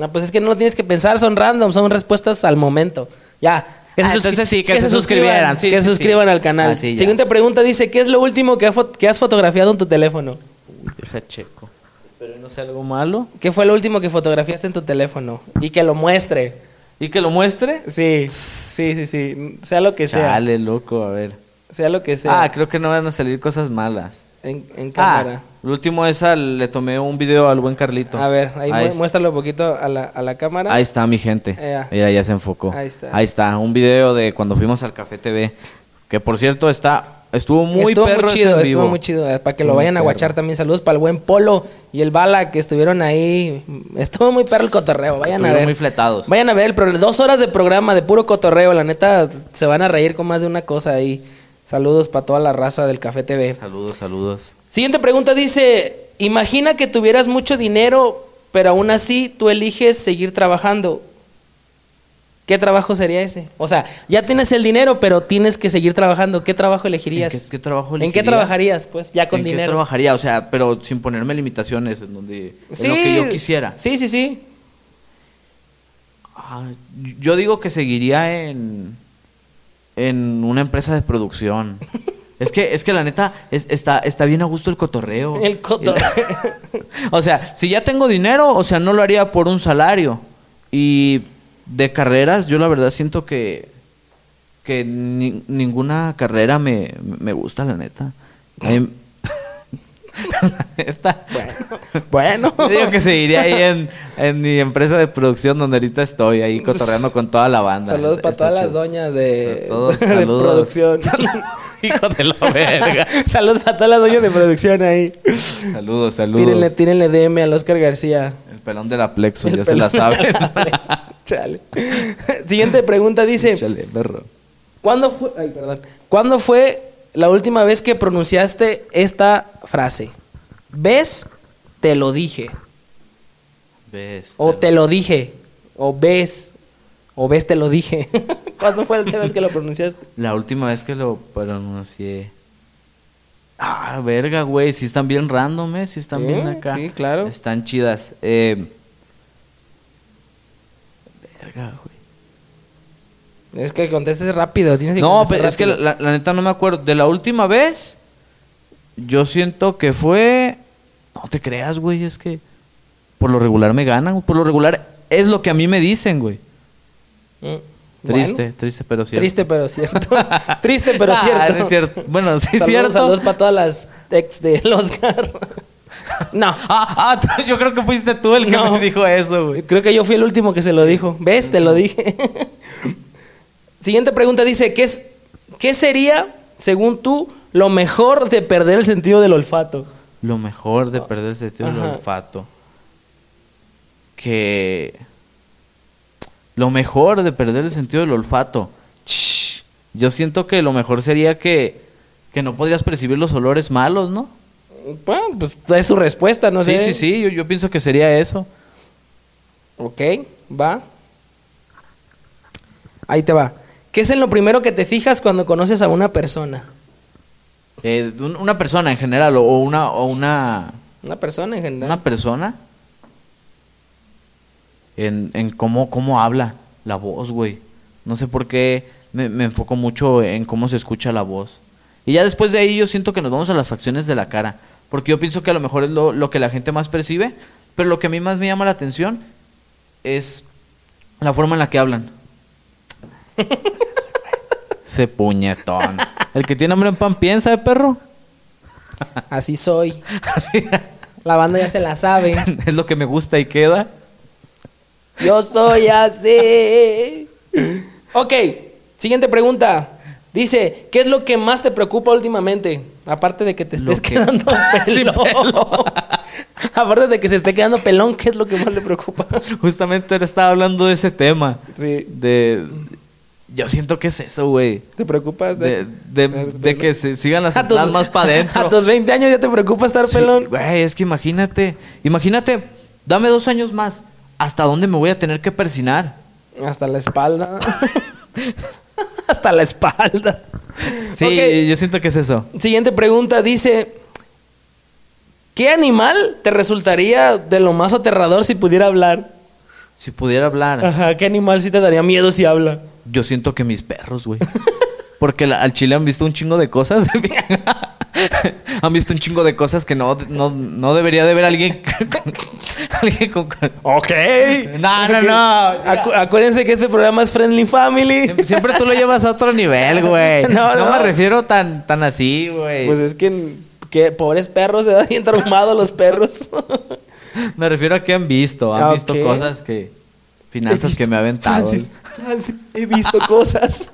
Speaker 2: No, pues es que no lo tienes que pensar, son random, son respuestas al momento. Ya. Que
Speaker 1: Ah,
Speaker 2: se suscri-
Speaker 1: entonces sí, que se suscribieran, sí,
Speaker 2: que
Speaker 1: sí,
Speaker 2: se
Speaker 1: sí.
Speaker 2: suscriban al canal.
Speaker 1: Ah.
Speaker 2: Siguiente pregunta dice, ¿qué es lo último que, has fotografiado en tu teléfono?
Speaker 1: Uy, deja checo. Espero que no sea algo malo.
Speaker 2: ¿Qué fue lo último que fotografiaste en tu teléfono? Y que lo muestre.
Speaker 1: ¿Y que lo muestre?
Speaker 2: Sí, sí, sí, sí. Sea lo que sea.
Speaker 1: Chale, loco, a ver.
Speaker 2: Sea lo que sea.
Speaker 1: Ah, creo que no van a salir cosas malas.
Speaker 2: En, en
Speaker 1: Ah,
Speaker 2: cámara.
Speaker 1: lo último es al, le tomé un video al buen Carlito.
Speaker 2: A ver, ahí, mu- muéstralo un poquito a la, a la cámara.
Speaker 1: Ahí está mi gente.
Speaker 2: Eh, ya.
Speaker 1: Mira, ya se enfocó.
Speaker 2: Ahí está.
Speaker 1: Ahí está, un video de cuando fuimos al Café TV. Que por cierto está, estuvo muy
Speaker 2: estuvo
Speaker 1: perro
Speaker 2: muy chido, estuvo
Speaker 1: vivo.
Speaker 2: muy chido. eh, Para que
Speaker 1: Estuvo
Speaker 2: lo vayan a guachar también. Saludos para el buen Polo y el Bala que estuvieron ahí. Estuvo muy perro el cotorreo. Vayan a
Speaker 1: Estuvieron
Speaker 2: ver.
Speaker 1: muy fletados.
Speaker 2: Vayan a ver el pro- dos horas de programa de puro cotorreo. La neta, se van a reír con más de una cosa ahí. Saludos para toda la raza del Café TV.
Speaker 1: Saludos, saludos.
Speaker 2: Siguiente pregunta dice, imagina que tuvieras mucho dinero, pero aún así tú eliges seguir trabajando. ¿Qué trabajo sería ese? O sea, ya tienes el dinero, pero tienes que seguir trabajando. ¿Qué trabajo elegirías?
Speaker 1: ¿En qué- qué trabajo
Speaker 2: ¿En qué trabajarías? Pues ya con
Speaker 1: ¿En qué
Speaker 2: dinero.
Speaker 1: trabajaría? O sea, pero sin ponerme limitaciones en donde en
Speaker 2: Sí.
Speaker 1: lo que yo quisiera.
Speaker 2: Sí, sí, sí.
Speaker 1: Ah, yo digo que seguiría en en una empresa de producción. es que es que la neta es- está está bien a gusto el cotorreo.
Speaker 2: El cotorreo.
Speaker 1: o sea, si ya tengo dinero, o sea, no lo haría por un salario. Y de carreras, yo la verdad siento que que ni- ninguna carrera me, me gusta, la neta. A mí-
Speaker 2: Bueno.
Speaker 1: Yo digo que seguiría ahí en, en mi empresa de producción donde ahorita estoy, ahí cotorreando con toda la banda.
Speaker 2: Saludos para todas las doñas de,
Speaker 1: Todos,
Speaker 2: de
Speaker 1: saludos.
Speaker 2: producción.
Speaker 1: Hijo de la verga.
Speaker 2: Saludos para todas las doñas de producción ahí.
Speaker 1: Saludos, saludos.
Speaker 2: Tírenle, tírenle DM al Oscar García.
Speaker 1: El pelón de la Plexus,
Speaker 2: El
Speaker 1: ya se la saben.
Speaker 2: la- Chale. Siguiente pregunta dice,
Speaker 1: Chale, perro.
Speaker 2: ¿cuándo fue, ay, perdón, ¿cuándo fue la última vez que pronunciaste esta frase? ¿Ves? Te lo dije.
Speaker 1: Ves.
Speaker 2: O te lo dije. O ves. O ves, te lo dije. ¿Cuándo fue la última vez que lo pronunciaste?
Speaker 1: La última vez que lo pronuncié. Ah, verga, güey. Sí están bien random, ¿eh? Sí están bien acá.
Speaker 2: sí, claro.
Speaker 1: Están chidas. Eh... Verga, güey.
Speaker 2: Es que contestes rápido. Tienes que
Speaker 1: No, pero es que la, la neta no me acuerdo. De la última vez, yo siento que fue. No te creas, güey. Es que por lo regular me ganan. Por lo regular es lo que a mí me dicen, güey.
Speaker 2: Mm,
Speaker 1: Triste,
Speaker 2: bueno.
Speaker 1: triste, pero cierto.
Speaker 2: Triste pero cierto. Triste pero
Speaker 1: Ah,
Speaker 2: cierto.
Speaker 1: es cierto. Bueno, sí
Speaker 2: saludos,
Speaker 1: cierto.
Speaker 2: Saludos para todas las ex del Oscar. no.
Speaker 1: Ah, ah, yo creo que fuiste tú el que
Speaker 2: No.
Speaker 1: me dijo eso, güey.
Speaker 2: Creo que yo fui el último que se lo dijo. ¿Ves? Te lo dije. Siguiente pregunta dice, ¿qué, es, ¿qué sería, según tú, lo mejor de perder el sentido del olfato?
Speaker 1: Lo mejor de perder el sentido del olfato. Que. Lo mejor de perder el sentido del olfato. Shh. Yo siento que lo mejor sería que. Que no podrías percibir los olores malos, ¿no?
Speaker 2: Bueno, pues es su respuesta, no
Speaker 1: sí,
Speaker 2: sé.
Speaker 1: sí, sí. Yo, yo pienso que sería eso.
Speaker 2: Ok, va. Ahí te va. ¿Qué es en lo primero que te fijas cuando conoces a una persona?
Speaker 1: Eh, una persona en general o o una. O una
Speaker 2: Una persona en general.
Speaker 1: una persona en, en cómo, cómo habla la voz, güey. No sé por qué me, me enfoco mucho en cómo se escucha la voz. Y ya después de ahí yo siento que nos vamos a las facciones de la cara. Porque yo pienso que a lo mejor es lo, lo que la gente más percibe. Pero lo que a mí más me llama la atención es la forma en la que hablan. Ese puñetón. El que tiene hambre en pan piensa, ¿eh, perro?
Speaker 2: Así soy.
Speaker 1: Así-
Speaker 2: La banda ya se la sabe.
Speaker 1: es lo que me gusta y queda.
Speaker 2: Yo soy así. Ok, siguiente pregunta. Dice, ¿qué es lo que más te preocupa últimamente? Aparte de que te estés
Speaker 1: que-
Speaker 2: quedando pelón. Aparte de que se esté quedando pelón, ¿qué es lo que más le preocupa?
Speaker 1: Justamente ahora estaba hablando de ese tema.
Speaker 2: Sí.
Speaker 1: De. Yo siento que es eso, güey.
Speaker 2: ¿Te preocupas
Speaker 1: De, de, de que se sigan las entradas más para adentro.
Speaker 2: A tus 20 años ya te preocupa estar pelón.
Speaker 1: Güey, es que imagínate. Imagínate, dame dos años más. ¿Hasta dónde me voy a tener que persinar?
Speaker 2: Hasta la espalda. Hasta la espalda.
Speaker 1: Sí, yo siento que es eso.
Speaker 2: Siguiente pregunta dice: ¿Qué animal te resultaría de lo más aterrador si pudiera hablar?
Speaker 1: Si pudiera hablar.
Speaker 2: Ajá, ¿qué animal sí te daría miedo si habla?
Speaker 1: Yo siento que mis perros, güey. Porque la- al chile han visto un chingo de cosas. han visto un chingo de cosas que no, no, no debería de ver alguien con... alguien con...
Speaker 2: Ok.
Speaker 1: No, no, no.
Speaker 2: Acu- acuérdense que este programa es Friendly Family.
Speaker 1: Siempre, siempre tú lo llevas a otro nivel, güey.
Speaker 2: No,
Speaker 1: No,
Speaker 2: no.
Speaker 1: me refiero tan, tan así, güey.
Speaker 2: Pues es que, que pobres perros, se dan bien traumados los perros.
Speaker 1: Me refiero a que han visto. Han visto cosas que... Finanzas que me ha aventado.
Speaker 2: Francis, Francis, he visto cosas.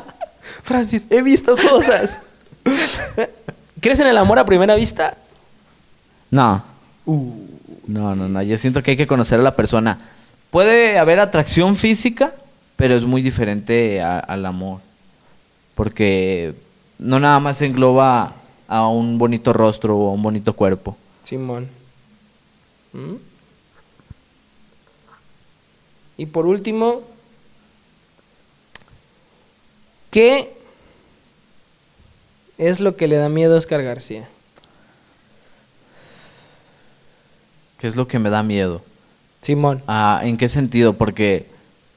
Speaker 2: Francis, he visto cosas. ¿Crees en el amor a primera vista?
Speaker 1: No.
Speaker 2: Uh.
Speaker 1: No, no, no. Yo siento que hay que conocer a la persona. Puede haber atracción física, pero es muy diferente a- al amor. Porque no nada más engloba a un bonito rostro o a un bonito cuerpo.
Speaker 2: Simón. ¿Mm? Y por último, ¿qué es lo que le da miedo a Oscar García?
Speaker 1: ¿Qué es lo que me da miedo?
Speaker 2: Simón.
Speaker 1: Ah, ¿En qué sentido? Porque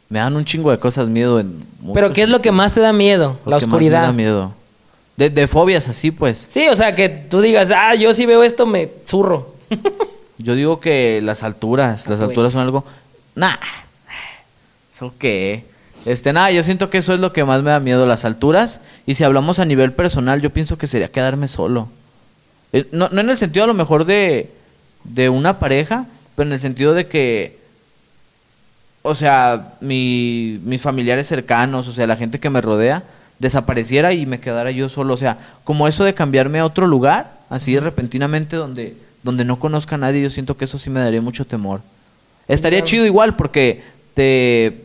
Speaker 1: me dan un chingo de cosas miedo en
Speaker 2: Pero ¿qué es lo que más te da miedo?
Speaker 1: Lo
Speaker 2: La
Speaker 1: que más
Speaker 2: oscuridad.
Speaker 1: me da miedo. De, de fobias así, pues.
Speaker 2: Sí, o sea, que tú digas, ah, yo si veo esto me zurro.
Speaker 1: Yo digo que las alturas, las
Speaker 2: Pues.
Speaker 1: alturas son algo. Nah. ¿Eso qué? Este, nada, yo siento que eso es lo que más me da miedo, las alturas. Y si hablamos a nivel personal, yo pienso que sería quedarme solo. Eh, No, no en el sentido a lo mejor de, de una pareja, pero en el sentido de que, o sea, mi, mis familiares cercanos, o sea, la gente que me rodea, desapareciera y me quedara yo solo. O sea, como eso de cambiarme a otro lugar, así repentinamente, donde, donde no conozca a nadie, yo siento que eso sí me daría mucho temor. Estaría
Speaker 2: Claro.
Speaker 1: chido igual porque te,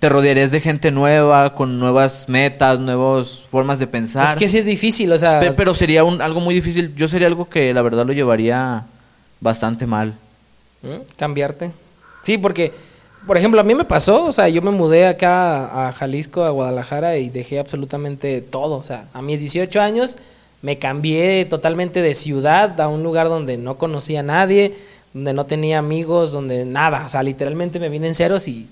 Speaker 1: te rodearías de gente nueva, con nuevas metas, nuevas formas de pensar.
Speaker 2: Es que sí es difícil, o sea,
Speaker 1: Pe- Pero sería un, algo muy difícil. Yo sería algo que la verdad lo llevaría bastante mal.
Speaker 2: ¿Mm? cambiarte. Sí, porque, por ejemplo, a mí me pasó, o sea, yo me mudé acá a Jalisco, a Guadalajara y dejé absolutamente todo. O sea, a mis 18 años me cambié totalmente de ciudad a un lugar donde no conocía a nadie, donde no tenía amigos, donde nada. O sea, literalmente me vine en ceros y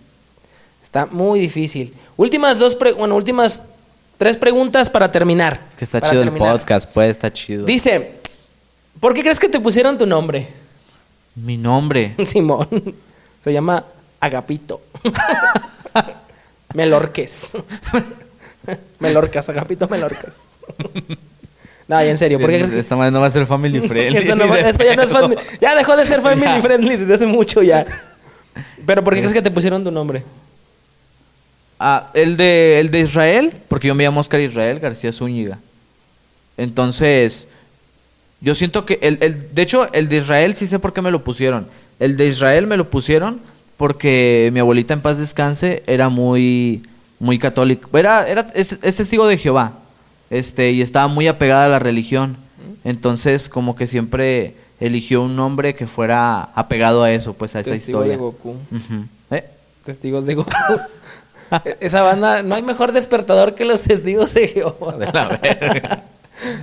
Speaker 2: está muy difícil. Últimas dos, pre- bueno, últimas tres preguntas para terminar.
Speaker 1: Que está
Speaker 2: Para
Speaker 1: chido
Speaker 2: terminar.
Speaker 1: el podcast, pues está chido.
Speaker 2: Dice, ¿por qué crees que te pusieron tu nombre?
Speaker 1: Mi nombre.
Speaker 2: Simón. Se llama Agapito. Melorques. Melorcas, Agapito Melorcas. no, en serio, ¿por qué crees que
Speaker 1: Esta madre no va a ser family friendly.
Speaker 2: esto, no- esto ya no es family- Ya dejó de ser family
Speaker 1: Ya.
Speaker 2: friendly desde hace mucho ya. Pero ¿por qué crees que te pusieron tu nombre?
Speaker 1: Ah, el de, el de Israel, porque yo me llamo Oscar Israel García Zúñiga. Entonces, yo siento que el, el, de hecho, el de Israel sí sé por qué me lo pusieron. El de Israel me lo pusieron porque mi abuelita en paz descanse era muy, muy católica. Era, era, es, es testigo de Jehová. Este, y estaba muy apegada a la religión. Entonces, como que siempre eligió un nombre que fuera apegado a eso, pues a esa
Speaker 2: Testigo
Speaker 1: historia.
Speaker 2: de Goku.
Speaker 1: ¿Eh?
Speaker 2: Testigos de Goku. Esa banda, no hay mejor despertador que los testigos de Jehová.
Speaker 1: De la verga.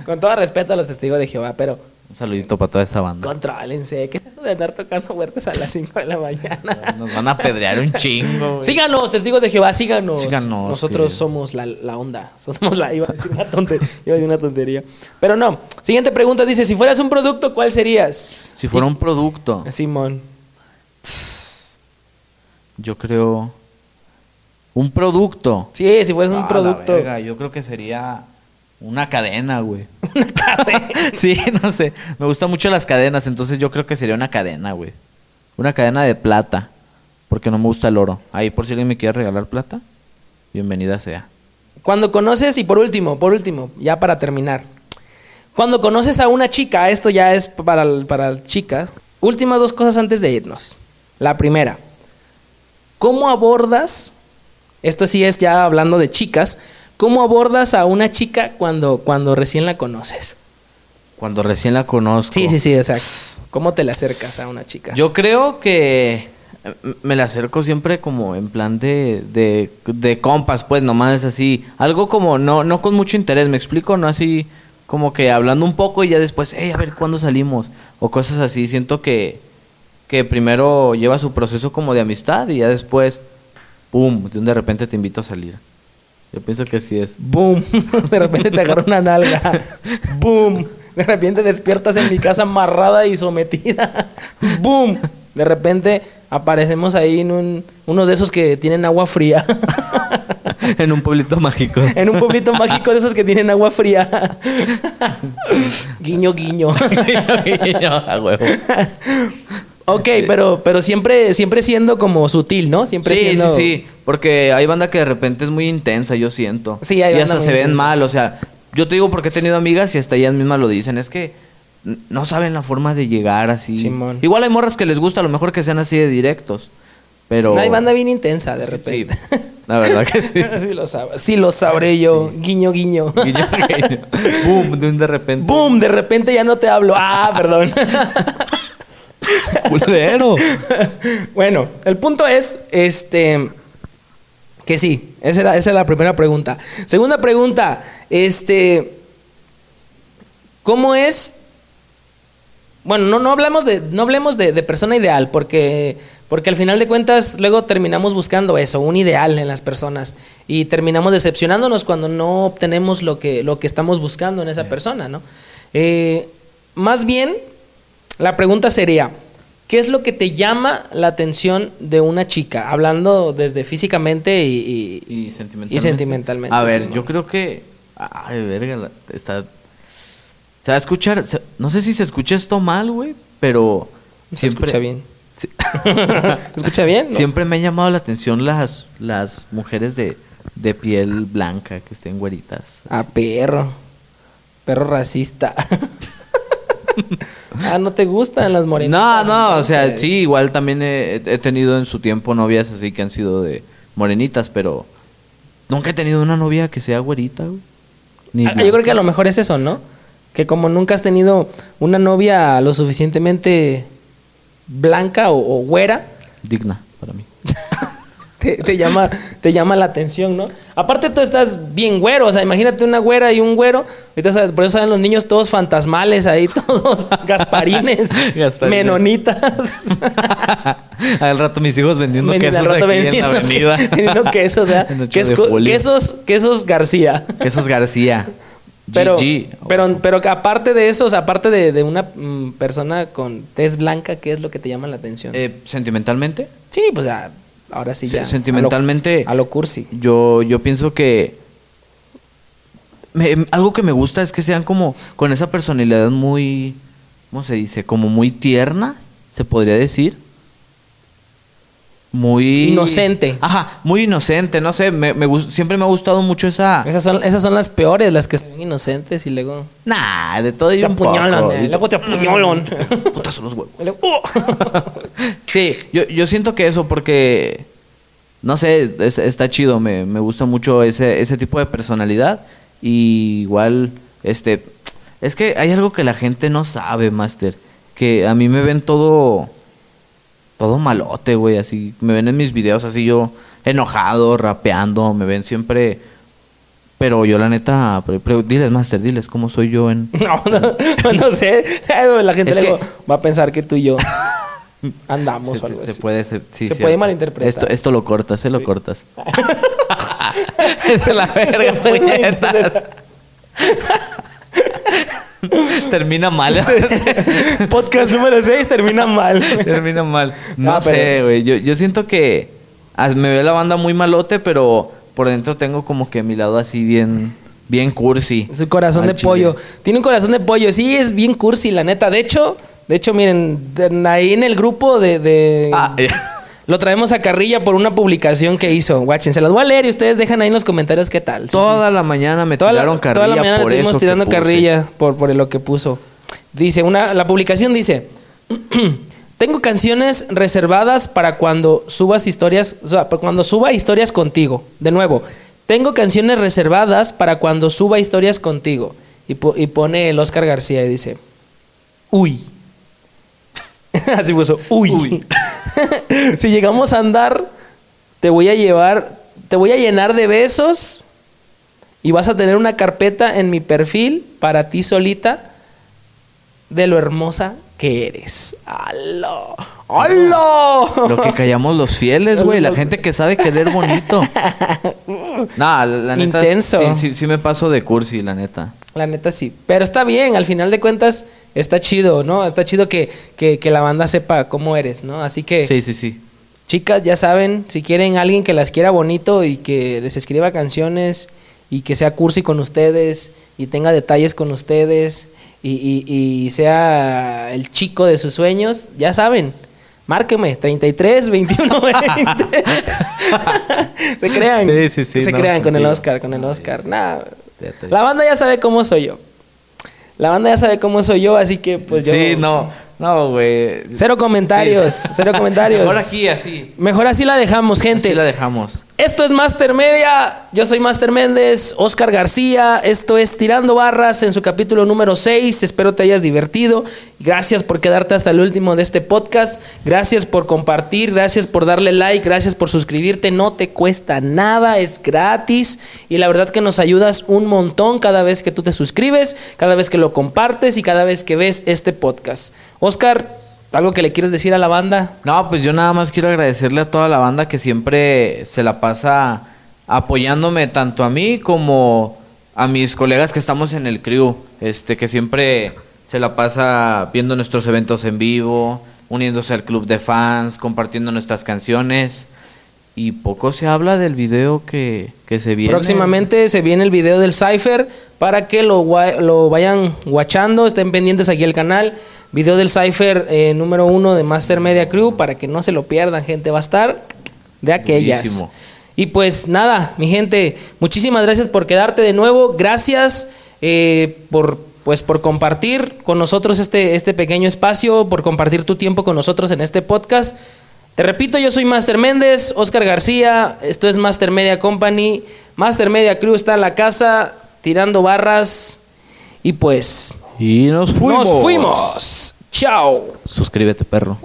Speaker 2: Con todo respeto a los testigos de Jehová, pero
Speaker 1: Un saludito para toda esa banda.
Speaker 2: contrólense. ¿Qué es eso de andar tocando huertas a las 5 de la mañana?
Speaker 1: Nos van a pedrear un chingo. güey.
Speaker 2: Síganos, testigos de Jehová, síganos.
Speaker 1: Síganos,
Speaker 2: Nosotros somos la, la onda. Somos la. Iba a, decir una tontería, iba a decir una tontería. Pero no. Siguiente pregunta dice: si fueras un producto, ¿cuál serías?
Speaker 1: Si fuera un producto,
Speaker 2: Simón.
Speaker 1: yo creo. Un producto.
Speaker 2: Sí, si fueras
Speaker 1: Ah,
Speaker 2: un
Speaker 1: la
Speaker 2: producto.
Speaker 1: verga, yo creo que sería una cadena, güey. ¿Una cadena? sí, no sé. Me gustan mucho las cadenas, entonces yo creo que sería una cadena, güey. Una cadena de plata. porque no me gusta el oro. Ahí por si alguien me quiere regalar plata, bienvenida sea.
Speaker 2: Cuando conoces, y por último, por último, ya para terminar. Cuando conoces a una chica, esto ya es para, para chicas. Últimas dos cosas antes de irnos. La primera, ¿cómo abordas? Esto sí es ya hablando de chicas. ¿Cómo abordas a una chica cuando, cuando recién la conoces?
Speaker 1: Cuando recién la conozco.
Speaker 2: Sí, sí, sí, exacto. ¿Cómo te le acercas a una chica?
Speaker 1: Yo creo que eh, me la acerco siempre como en plan de, de, de compas, pues nomás así. Algo como no, no con mucho interés, ¿me explico? No así como que hablando un poco y ya después, hey, a ver cuándo salimos. O cosas así. Siento que, que primero lleva su proceso como de amistad y ya después, ¡pum! De repente te invito a salir. Yo pienso que así es.
Speaker 2: ¡Boom! De repente te agarra una nalga. ¡Boom! De repente despiertas en mi casa amarrada y sometida. ¡Boom! De repente aparecemos ahí en un, uno de esos que tienen agua fría.
Speaker 1: en un pueblito mágico.
Speaker 2: en un pueblito mágico de esos que tienen agua fría. guiño, guiño. guiño, guiño, a huevo. Ok, pero, pero siempre, siempre siendo como sutil, ¿no? Siempre
Speaker 1: sí,
Speaker 2: siendo...
Speaker 1: sí, sí. Porque hay banda que de repente es muy intensa, yo siento.
Speaker 2: Sí, hay
Speaker 1: Y hasta se ven
Speaker 2: intensa.
Speaker 1: mal, o sea, yo te digo porque he tenido amigas y hasta ellas mismas lo dicen, es que no saben la forma de llegar así.
Speaker 2: Simón.
Speaker 1: Igual hay morras que les gusta, a lo mejor que sean así de directos, pero...
Speaker 2: Hay banda bien intensa de
Speaker 1: Sí,
Speaker 2: repente.
Speaker 1: la verdad que sí.
Speaker 2: sí, lo sí lo sabré yo. Guiño, guiño.
Speaker 1: Guiño, guiño. Boom, de un de repente.
Speaker 2: ¡Boom! De repente ya no te hablo. Ah, perdón.
Speaker 1: Culero.
Speaker 2: bueno, el punto es, este, que sí, esa era, esa era la primera pregunta. Segunda pregunta, este, ¿cómo es? Bueno, no, no hablamos de, no hablemos de, de persona ideal, porque, porque al final de cuentas luego terminamos buscando eso, un ideal en las personas, y terminamos decepcionándonos cuando no obtenemos lo que, lo que estamos buscando en esa persona, ¿no? Eh, más bien, la pregunta sería, ¿qué es lo que te llama la atención de una chica? Hablando desde físicamente y... y-
Speaker 1: Y sentimentalmente.
Speaker 2: Y sentimentalmente,
Speaker 1: A ver, yo creo que. Ay, verga, está. Se va a escuchar. se- no sé si se escucha esto mal, güey, pero.
Speaker 2: se escucha bien. ¿Se escucha bien? no?
Speaker 1: Siempre me han llamado la atención las, las mujeres de, de piel blanca que estén güeritas.
Speaker 2: Ah, perro. Perro racista. ah, ¿no te gustan las
Speaker 1: No,
Speaker 2: morenitas?
Speaker 1: no, o sea, sí, igual también he, he tenido en su tiempo novias así que han sido de morenitas, pero nunca he tenido una novia que sea güerita, güey. Ni
Speaker 2: Ah, yo creo que a lo mejor es eso, ¿no? Que como nunca has tenido una novia lo suficientemente blanca o, o güera,
Speaker 1: Digna para mí.
Speaker 2: te, te llama, te llama la atención, ¿no? Aparte tú estás bien güero, o sea, imagínate una güera y un güero, ahorita por eso salen los niños todos fantasmales ahí, todos gasparines,
Speaker 1: Gasparines.
Speaker 2: menonitas.
Speaker 1: Al rato mis hijos vendiendo
Speaker 2: Vendi-
Speaker 1: quesos
Speaker 2: al rato
Speaker 1: aquí en la
Speaker 2: vendiendo-
Speaker 1: avenida.
Speaker 2: vendiendo quesos, o sea, quesos, quesos García.
Speaker 1: Quesos García.
Speaker 2: Pero,
Speaker 1: GG.
Speaker 2: pero, pero que aparte de eso, o sea, aparte de, de una mm, persona con tez blanca, ¿qué es lo que te llama la atención?
Speaker 1: Eh, sentimentalmente,
Speaker 2: sí, pues ya, ahora sí ya.
Speaker 1: sentimentalmente-
Speaker 2: A lo, a lo cursi.
Speaker 1: yo, yo pienso que me- algo que me gusta es que sean como con esa personalidad muy, ¿cómo se dice? Como muy tierna, se podría decir. Muy...
Speaker 2: Inocente.
Speaker 1: Ajá, muy inocente, no sé, me, me siempre me ha gustado mucho esa...
Speaker 2: Esas son, esas son las peores, las que son inocentes y luego
Speaker 1: Nah, de todo y
Speaker 2: te
Speaker 1: un poco.
Speaker 2: apuñalan. eh,
Speaker 1: Y-
Speaker 2: Luego te apuñalan.
Speaker 1: Putas son los huevos.
Speaker 2: ¡oh!
Speaker 1: Sí, yo, yo siento que eso porque, no sé, es- está chido, me, me gusta mucho ese, ese tipo de personalidad. Y igual, este, es que hay algo que la gente no sabe, Master, que a mí me ven todo, todo malote, güey, así, me ven en mis videos así yo enojado, rapeando, me ven siempre... Pero yo la neta, pre- diles, Master, diles cómo soy yo en...
Speaker 2: No, no, no sé. La gente
Speaker 1: Es que-
Speaker 2: va a pensar que tú y yo andamos o algo
Speaker 1: Se, se
Speaker 2: así.
Speaker 1: puede, se, sí,
Speaker 2: Se
Speaker 1: cierto.
Speaker 2: puede malinterpretar.
Speaker 1: Esto, esto lo cortas, se lo
Speaker 2: Sí.
Speaker 1: cortas. es la verga,
Speaker 2: Se.
Speaker 1: Termina mal.
Speaker 2: Podcast número 6 termina mal.
Speaker 1: Termina mal. No
Speaker 2: Ah,
Speaker 1: sé, güey. Yo, yo siento que me ve la banda muy malote, pero por dentro tengo como que mi lado así bien, bien cursi.
Speaker 2: Su corazón de
Speaker 1: chile.
Speaker 2: pollo. Tiene un corazón de pollo. Sí, es bien cursi, la neta. De hecho, de hecho, miren, ahí en el grupo de... de-
Speaker 1: Ah, ya.
Speaker 2: Lo traemos a carrilla por una publicación que hizo. Guachen, se las voy a leer y ustedes dejan ahí en los comentarios qué tal. Sí,
Speaker 1: Toda
Speaker 2: sí.
Speaker 1: la mañana me
Speaker 2: Toda la,
Speaker 1: tiraron carrilla
Speaker 2: toda la mañana
Speaker 1: por
Speaker 2: estuvimos
Speaker 1: eso
Speaker 2: tirando carrilla por, por lo que puso. Dice, una, la publicación dice, tengo canciones reservadas para cuando subas historias, o sea, para cuando suba historias contigo. De nuevo, tengo canciones reservadas para cuando suba historias contigo. Y, po- y pone el Oscar García y dice, uy. Así puso, uy.
Speaker 1: Uy.
Speaker 2: si llegamos a andar, te voy a llevar, te voy a llenar de besos y vas a tener una carpeta en mi perfil para ti solita de lo hermosa que eres. ¡Aló! ¡Aló!
Speaker 1: Lo que callamos los fieles, güey. La gente que sabe querer bonito. Nah, la, la neta.
Speaker 2: Intenso.
Speaker 1: Sí, sí, sí me paso de cursi, la neta.
Speaker 2: La neta sí. Pero está bien, al final de cuentas está chido, ¿no? Está chido que, que, que la banda sepa cómo eres, ¿no? Así que,
Speaker 1: Sí, sí, sí.
Speaker 2: chicas, ya saben, si quieren alguien que las quiera bonito y que les escriba canciones y que sea cursi con ustedes y tenga detalles con ustedes y, y- y sea el chico de sus sueños, ya saben. Márqueme, 33, 21, 20. se crean.
Speaker 1: Sí, sí, sí,
Speaker 2: Se
Speaker 1: no,
Speaker 2: crean con el. Oscar, con el Oscar.
Speaker 1: Fíjate.
Speaker 2: la banda ya sabe cómo soy yo. La banda ya sabe cómo soy yo, así que pues yo...
Speaker 1: Sí, no. No, güey.
Speaker 2: Cero comentarios,
Speaker 1: Sí,
Speaker 2: cero comentarios.
Speaker 1: Mejor aquí, así.
Speaker 2: Mejor así la dejamos, gente.
Speaker 1: Así la dejamos.
Speaker 2: Esto es Master Media. Yo soy Master Méndez, Oscar García. Esto es Tirando Barras en su capítulo número 6. Espero te hayas divertido. Gracias por quedarte hasta el último de este podcast. Gracias por compartir. Gracias por darle like. Gracias por suscribirte. No te cuesta nada. Es gratis. Y la verdad que nos ayudas un montón cada vez que tú te suscribes, cada vez que lo compartes y cada vez que ves este podcast. Oscar, ¿algo que le quieres decir a la banda?
Speaker 1: No, pues yo nada más quiero agradecerle a toda la banda que siempre se la pasa apoyándome tanto a mí como a mis colegas que estamos en el crew, este que siempre se la pasa viendo nuestros eventos en vivo, uniéndose al club de fans, compartiendo nuestras canciones y poco se habla del video que, que se viene.
Speaker 2: Próximamente se viene el video del Cypher para que lo, lo vayan guachando, estén pendientes aquí al canal. Video del Cypher eh, número uno de Master Media Crew para que no se lo pierdan, gente. Va a estar de aquellas. Y pues nada, mi gente, muchísimas gracias por quedarte de nuevo. Gracias eh, por pues por compartir con nosotros este, este pequeño espacio, por compartir tu tiempo con nosotros en este podcast. Te repito, yo soy Master Méndez, Oscar García, esto es Master Media Company, Master Media Crew está en la casa, tirando barras y pues
Speaker 1: Y nos fuimos.
Speaker 2: nos fuimos. Chao.
Speaker 1: Suscríbete, perro.